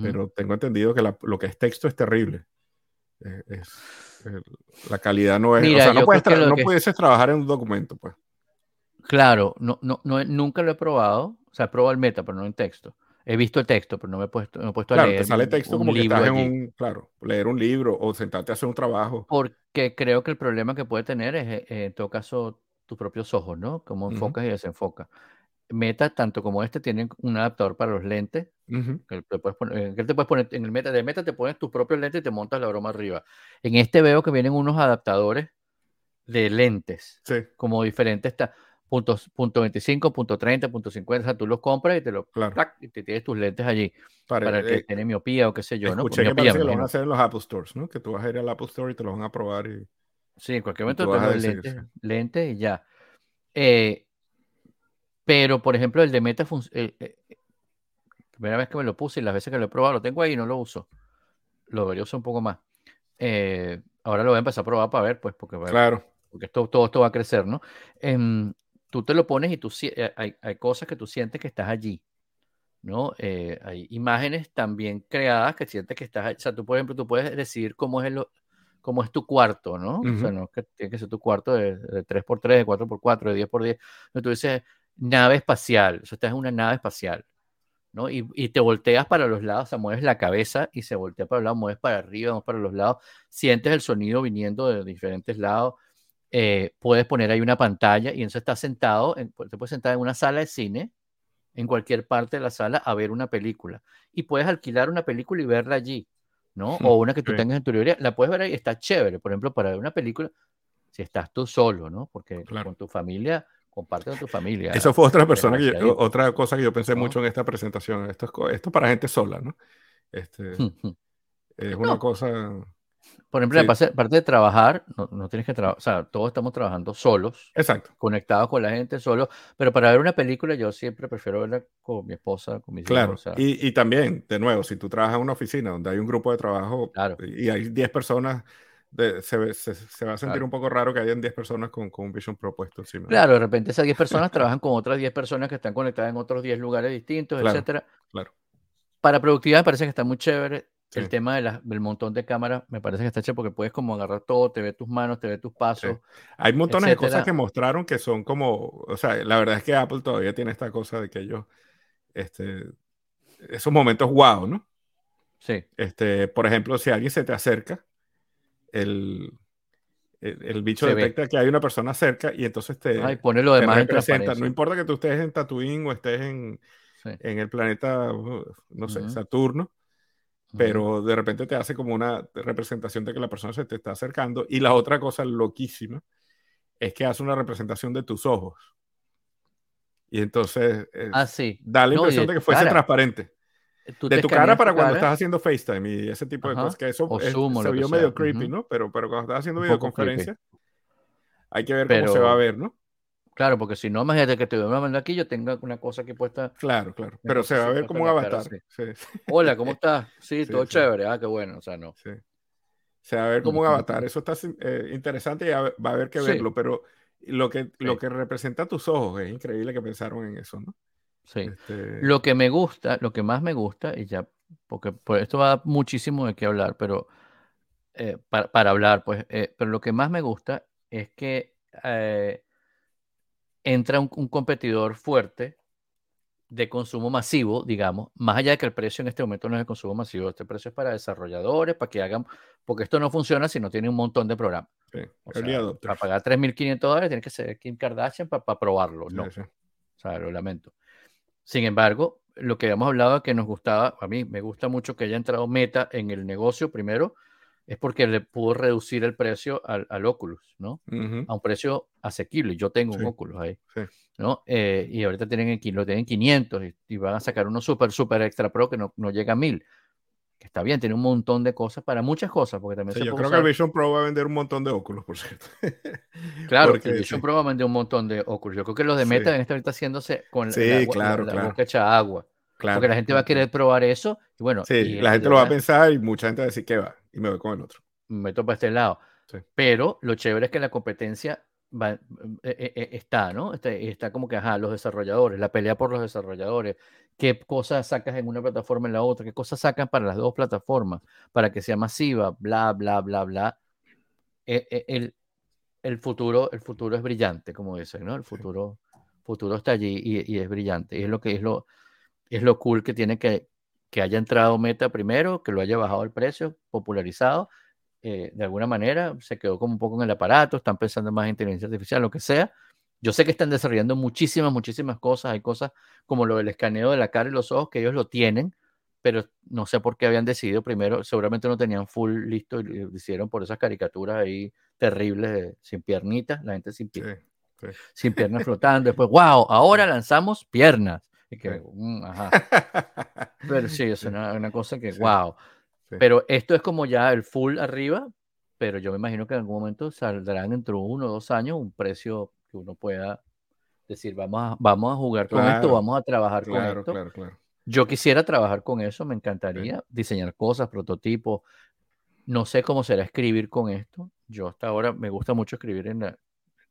pero tengo entendido que lo que es texto es terrible. Es, la calidad no es. o sea, no, puedes, no pudieses trabajar en un documento, pues. Claro, no, no, no, nunca lo he probado. O sea, he probado el meta, pero no en texto. He visto el texto, pero no me he puesto, me he puesto a leer. Te sale texto como que estás en un. Claro, leer un libro o sentarte a hacer un trabajo. Porque creo que el problema que puede tener es, eh, en todo caso, tus propios ojos, ¿no? Cómo enfocas y desenfocas. Meta, tanto como este, tienen un adaptador para los lentes. que te puedes poner, te puedes poner en el Meta. De Meta te pones tus propios lentes y te montas la broma arriba. En este veo que vienen unos adaptadores de lentes. Sí. Como diferentes. Punto, punto 25, punto 30, punto 50. O sea, tú los compras y te lo y te tienes tus lentes allí. Para, el que eh, tiene miopía o qué sé yo, ¿no? Escuché que, lo van a hacer en los Apple Stores, ¿no? Que tú vas a ir al Apple Store y te lo van a probar. Y... Sí, en cualquier momento te los lentes, lentes y ya. Eh, pero, por ejemplo, el de Meta, eh, eh, primera vez que me lo puse y las veces que lo he probado, lo tengo ahí y no lo uso. Lo debería usar un poco más. Eh, ahora lo voy a empezar a probar para ver, pues, porque, claro. porque esto, todo esto va a crecer, ¿no? Em, tú te lo pones y tú, hay, hay, cosas que tú sientes que estás allí, ¿no? hay imágenes también creadas que sientes que estás, o sea, tú, por ejemplo, tú puedes decidir cómo es el, cómo es tu cuarto, ¿no? O sea, no es que tiene que ser tu cuarto de, de 3x3, de 4x4, de 10x10. Tú dices, nave espacial, o sea, estás en una nave espacial, ¿no? Y, y, te volteas para los lados, o sea, mueves la cabeza y se voltea para los lados, mueves para arriba, mueves para los lados, sientes el sonido viniendo de diferentes lados, eh, puedes poner ahí una pantalla y entonces estás sentado, en, te puedes sentar en una sala de cine, en cualquier parte de la sala, a ver una película. Y puedes alquilar una película y verla allí, ¿no? O una que tú tengas en tu librería, la puedes ver ahí, está chévere, por ejemplo, para ver una película, si estás tú solo, ¿no? Porque con tu familia comparte con tu familia. Eso fue otra persona que otra cosa que yo pensé mucho en esta presentación. Esto es, esto para gente sola, ¿no? Este, es una cosa. Por ejemplo, la parte, de trabajar, no, tienes que trabajar, o sea, todos estamos trabajando solos. Exacto. Conectados con la gente solos, pero para ver una película yo siempre prefiero verla con mi esposa, con mis claro. hijos. y, y, también, de nuevo, si tú trabajas en una oficina donde hay un grupo de trabajo y hay 10 personas se, se, va a sentir un poco raro que hayan 10 personas con, con, un Vision Pro puesto encima. Claro, de repente esas 10 personas trabajan con otras 10 personas que están conectadas en otros 10 lugares distintos, claro, etcétera. Claro. Para productividad me parece que está muy chévere. El tema de la, del montón de cámaras me parece que está chévere porque puedes como agarrar todo, te ve tus manos, te ve tus pasos. Hay montones de cosas que mostraron que son como, o sea, la verdad es que Apple todavía tiene esta cosa de que ellos, este, esos momentos wow, ¿no? Sí. Este, por ejemplo, si alguien se te acerca, el, el, bicho detecta que hay una persona cerca y entonces te, Ay, pone lo demás representa. No importa que tú estés en Tatooine o estés en, en el planeta, uh, no sé, Saturno, pero de repente te hace como una representación de que la persona se te está acercando. Y la otra cosa loquísima es que hace una representación de tus ojos. Y entonces ah, sí. da la impresión de que fuese transparente de tu cara para cuando estás haciendo FaceTime y ese tipo de cosas, que eso se vio medio creepy, ¿no? Pero, pero cuando estás haciendo videoconferencia, hay que ver cómo se va a ver, ¿no? Claro, porque si no, imagínate que te voy a mandar aquí, yo tenga una cosa aquí puesta. Claro, claro. Pero se va a ver como un avatar. Hola, ¿cómo estás? Sí, todo chévere. Ah, qué bueno. O sea, no. Se va a ver como un avatar. Eso está eh, interesante y va a haber que verlo. Pero lo que, lo que representa tus ojos es increíble que pensaron en eso, ¿no? Sí. Este lo que me gusta, lo que más me gusta, y ya, porque pues, esto va muchísimo de qué hablar, pero eh, para, hablar, pues, eh, pero lo que más me gusta es que eh, entra un, competidor fuerte de consumo masivo, digamos, más allá de que el precio en este momento no es de consumo masivo, este precio es para desarrolladores, para que hagan, porque esto no funciona si no tiene un montón de programas. para pagar 3.500 dólares tiene que ser Kim Kardashian para, probarlo, no. O sea, lo lamento. Sin embargo, lo que habíamos hablado que nos gustaba, a mí me gusta mucho que haya entrado Meta en el negocio primero, es porque le pudo reducir el precio al, al Oculus, ¿no? A un precio asequible. Yo tengo un Oculus ahí, ¿no? Eh, y ahorita tienen, lo tienen 500 y, van a sacar uno súper, súper extra pro que no, no llega a 1000. Que está bien, tiene un montón de cosas para muchas cosas. Porque también yo creo que el Vision Pro va a vender un montón de Oculus, por cierto. claro, el Vision Pro va a vender un montón de Oculus. Yo creo que los de Meta deben estar ahorita haciéndose con la, claro, la, boca hecha agua. Porque la gente va a querer probar eso. Y bueno, sí, la gente lo va a pensar y mucha gente va a decir que va. Y me voy con el otro. Me meto para este lado. Pero lo chévere es que la competencia va, e, e, e, está, ¿no? Está, está, como que, ajá, los desarrolladores, la pelea por los desarrolladores. ¿Qué cosas sacas en una plataforma en la otra? ¿Qué cosas sacan para las dos plataformas? Para que sea masiva, bla, bla, bla, bla. El, el futuro, el futuro es brillante, como dicen, ¿no? El futuro, futuro está allí y, y, es brillante. Y es lo que es lo, es lo cool que tiene que, que haya entrado Meta primero, que lo haya bajado el precio, popularizado, eh, de alguna manera, se quedó como un poco en el aparato, están pensando más en inteligencia artificial, lo que sea. Yo sé que están desarrollando muchísimas, muchísimas cosas. Hay cosas como lo del escaneo de la cara y los ojos, que ellos lo tienen, pero no sé por qué habían decidido primero, seguramente no tenían full listo y lo hicieron por esas caricaturas ahí terribles, sin piernitas, la gente sin, sin piernas flotando. Después, wow, ahora lanzamos piernas. Mm, pero sí, es una, cosa que, wow. Pero esto es como ya el full arriba, pero yo me imagino que en algún momento saldrán dentro de uno o dos años un precio que uno pueda decir, vamos a, vamos a jugar con esto, vamos a trabajar con esto. Yo quisiera trabajar con eso, me encantaría diseñar cosas, prototipos. No sé cómo será escribir con esto. Yo hasta ahora me gusta mucho escribir en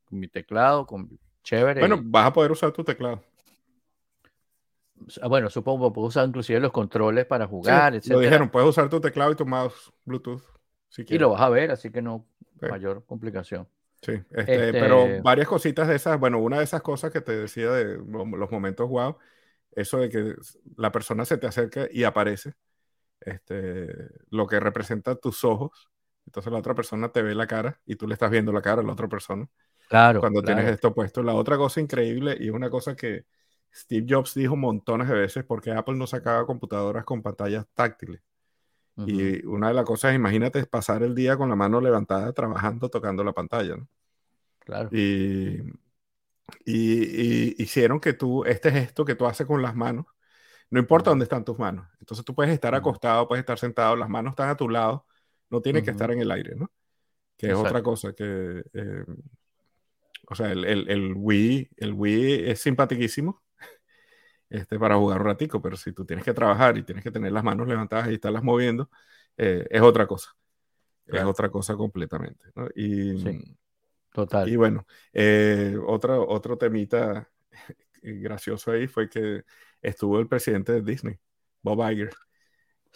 mi teclado, con chévere. Bueno, vas a poder usar tu teclado. Ah, bueno, supongo puedo usar inclusive los controles para jugar, Lo dijeron, puedes usar tu teclado y tu mouse Bluetooth. y lo vas a ver, así que no mayor complicación. Sí, este, pero este varias cositas de esas, bueno, una de esas cosas que te decía de los momentos wow, eso de que la persona se te acerca y aparece, este, lo que representa tus ojos, entonces la otra persona te ve la cara y tú le estás viendo la cara a la otra persona. Claro. Cuando tienes esto puesto. La otra cosa increíble y una cosa que, Steve Jobs dijo montones de veces porque Apple no sacaba computadoras con pantallas táctiles. Y una de las cosas, imagínate, es pasar el día con la mano levantada trabajando, tocando la pantalla. ¿no? Claro. Y, y, hicieron que tú, este gesto que tú haces con las manos, no importa dónde están tus manos. Entonces tú puedes estar acostado, puedes estar sentado, las manos están a tu lado, no tienes que estar en el aire, ¿no? Que es otra cosa que... Eh, o sea, el, el, el, Wii, el Wii es simpaticísimo, este, para jugar un ratico, pero si tú tienes que trabajar y tienes que tener las manos levantadas y estarlas moviendo, eh, es otra cosa. Es otra cosa completamente. Y, total. Y bueno, eh, otro, otro temita gracioso ahí fue que estuvo el presidente de Disney, Bob Iger,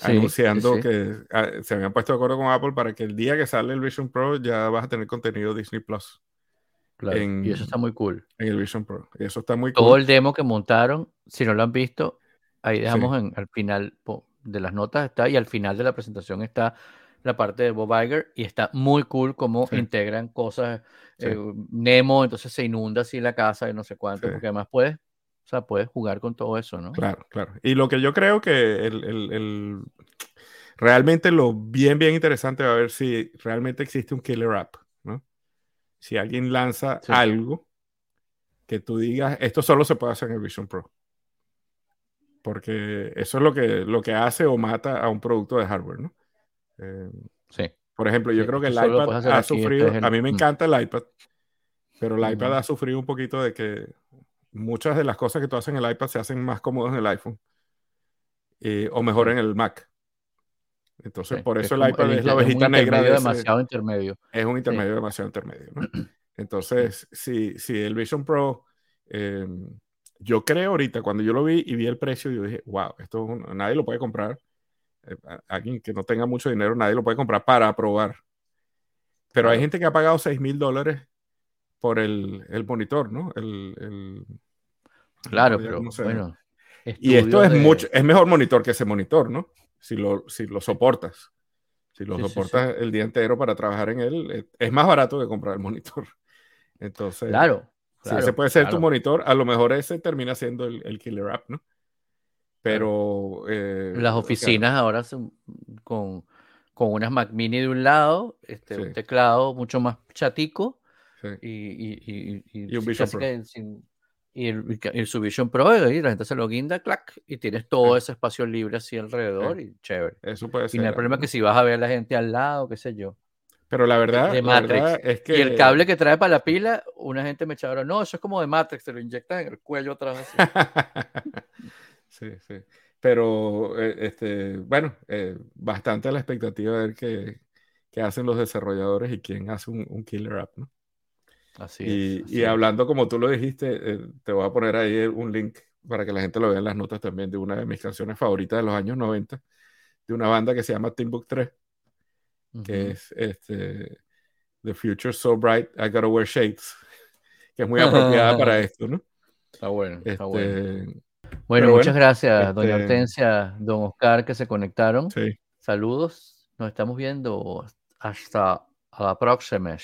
anunciando que ah, se habían puesto de acuerdo con Apple para que el día que sale el Vision Pro ya vas a tener contenido Disney Plus y eso está muy cool. En el Vision Pro. Eso está muy cool. Todo el demo que montaron, si no lo han visto, ahí dejamos en, al final de las notas está y al final de la presentación está la parte de Bob Iger y está muy cool cómo integran cosas. Eh, Nemo, entonces se inunda así la casa y no sé cuánto, porque además puedes, o sea, puedes jugar con todo eso, ¿no? Claro, claro. Y lo que yo creo que el, el, el... realmente lo bien, bien interesante va a ver si realmente existe un killer app si alguien lanza algo que tú digas, esto solo se puede hacer en el Vision Pro. Porque eso es lo que, lo que hace o mata a un producto de hardware, ¿no? Eh, sí. Por ejemplo, yo creo que el iPad ha sufrido, a mí me encanta el iPad, pero el iPad ha sufrido un poquito de que muchas de las cosas que tú haces en el iPad se hacen más cómodas en el iPhone eh, o mejor en el Mac. Entonces, por eso el iPad es la ovejita negra. De demasiado intermedio. Es un intermedio demasiado intermedio. ¿no? Entonces, si, si el Vision Pro, em, yo creo ahorita, cuando yo lo vi y vi el precio, yo dije, wow, esto nadie lo puede comprar. Eh, alguien que no tenga mucho dinero, nadie lo puede comprar para probar. Pero hay gente que ha pagado 6 mil dólares por el, el monitor, ¿no? El, el claro, pero bueno. Y esto es mucho, es mejor monitor que ese monitor, ¿no? Si lo, si lo soportas. Si lo soportas el día entero para trabajar en él, es más barato que comprar el monitor. Entonces, claro, claro ese puede ser tu monitor, a lo mejor ese termina siendo el, killer app, ¿no? Pero... Eh, Las oficinas ahora son con, con unas Mac mini de un lado, este, un teclado mucho más chatico y, y, y, un Vision Pro. Y el, el, su Vision Pro, y la gente se lo guinda, clac, y tienes todo ese espacio libre así alrededor y chévere. Eso puede ser. Y no hay problema que si vas a ver a la gente al lado, qué sé yo. Pero la verdad, de es que... Y el cable que trae para la pila, una gente me echaba, no, eso es como de Matrix, te lo inyectan en el cuello atrás. sí, sí. Pero, eh, este, bueno, eh, bastante a la expectativa de ver qué, qué, hacen los desarrolladores y quién hace un, un killer app, ¿no? Así y, es. y hablando como tú lo dijiste, eh, te voy a poner ahí un link para que la gente lo vea en las notas también de una de mis canciones favoritas de los años 90, de una banda que se llama Timbuk 3 que es este, The Future So Bright, I Gotta Wear Shades, que es muy apropiada para esto, ¿no? Está bueno, está este, bueno. Bueno, muchas gracias, doña este Hortensia, don Oscar, que se conectaron. Sí. Saludos, nos estamos viendo hasta la próxima.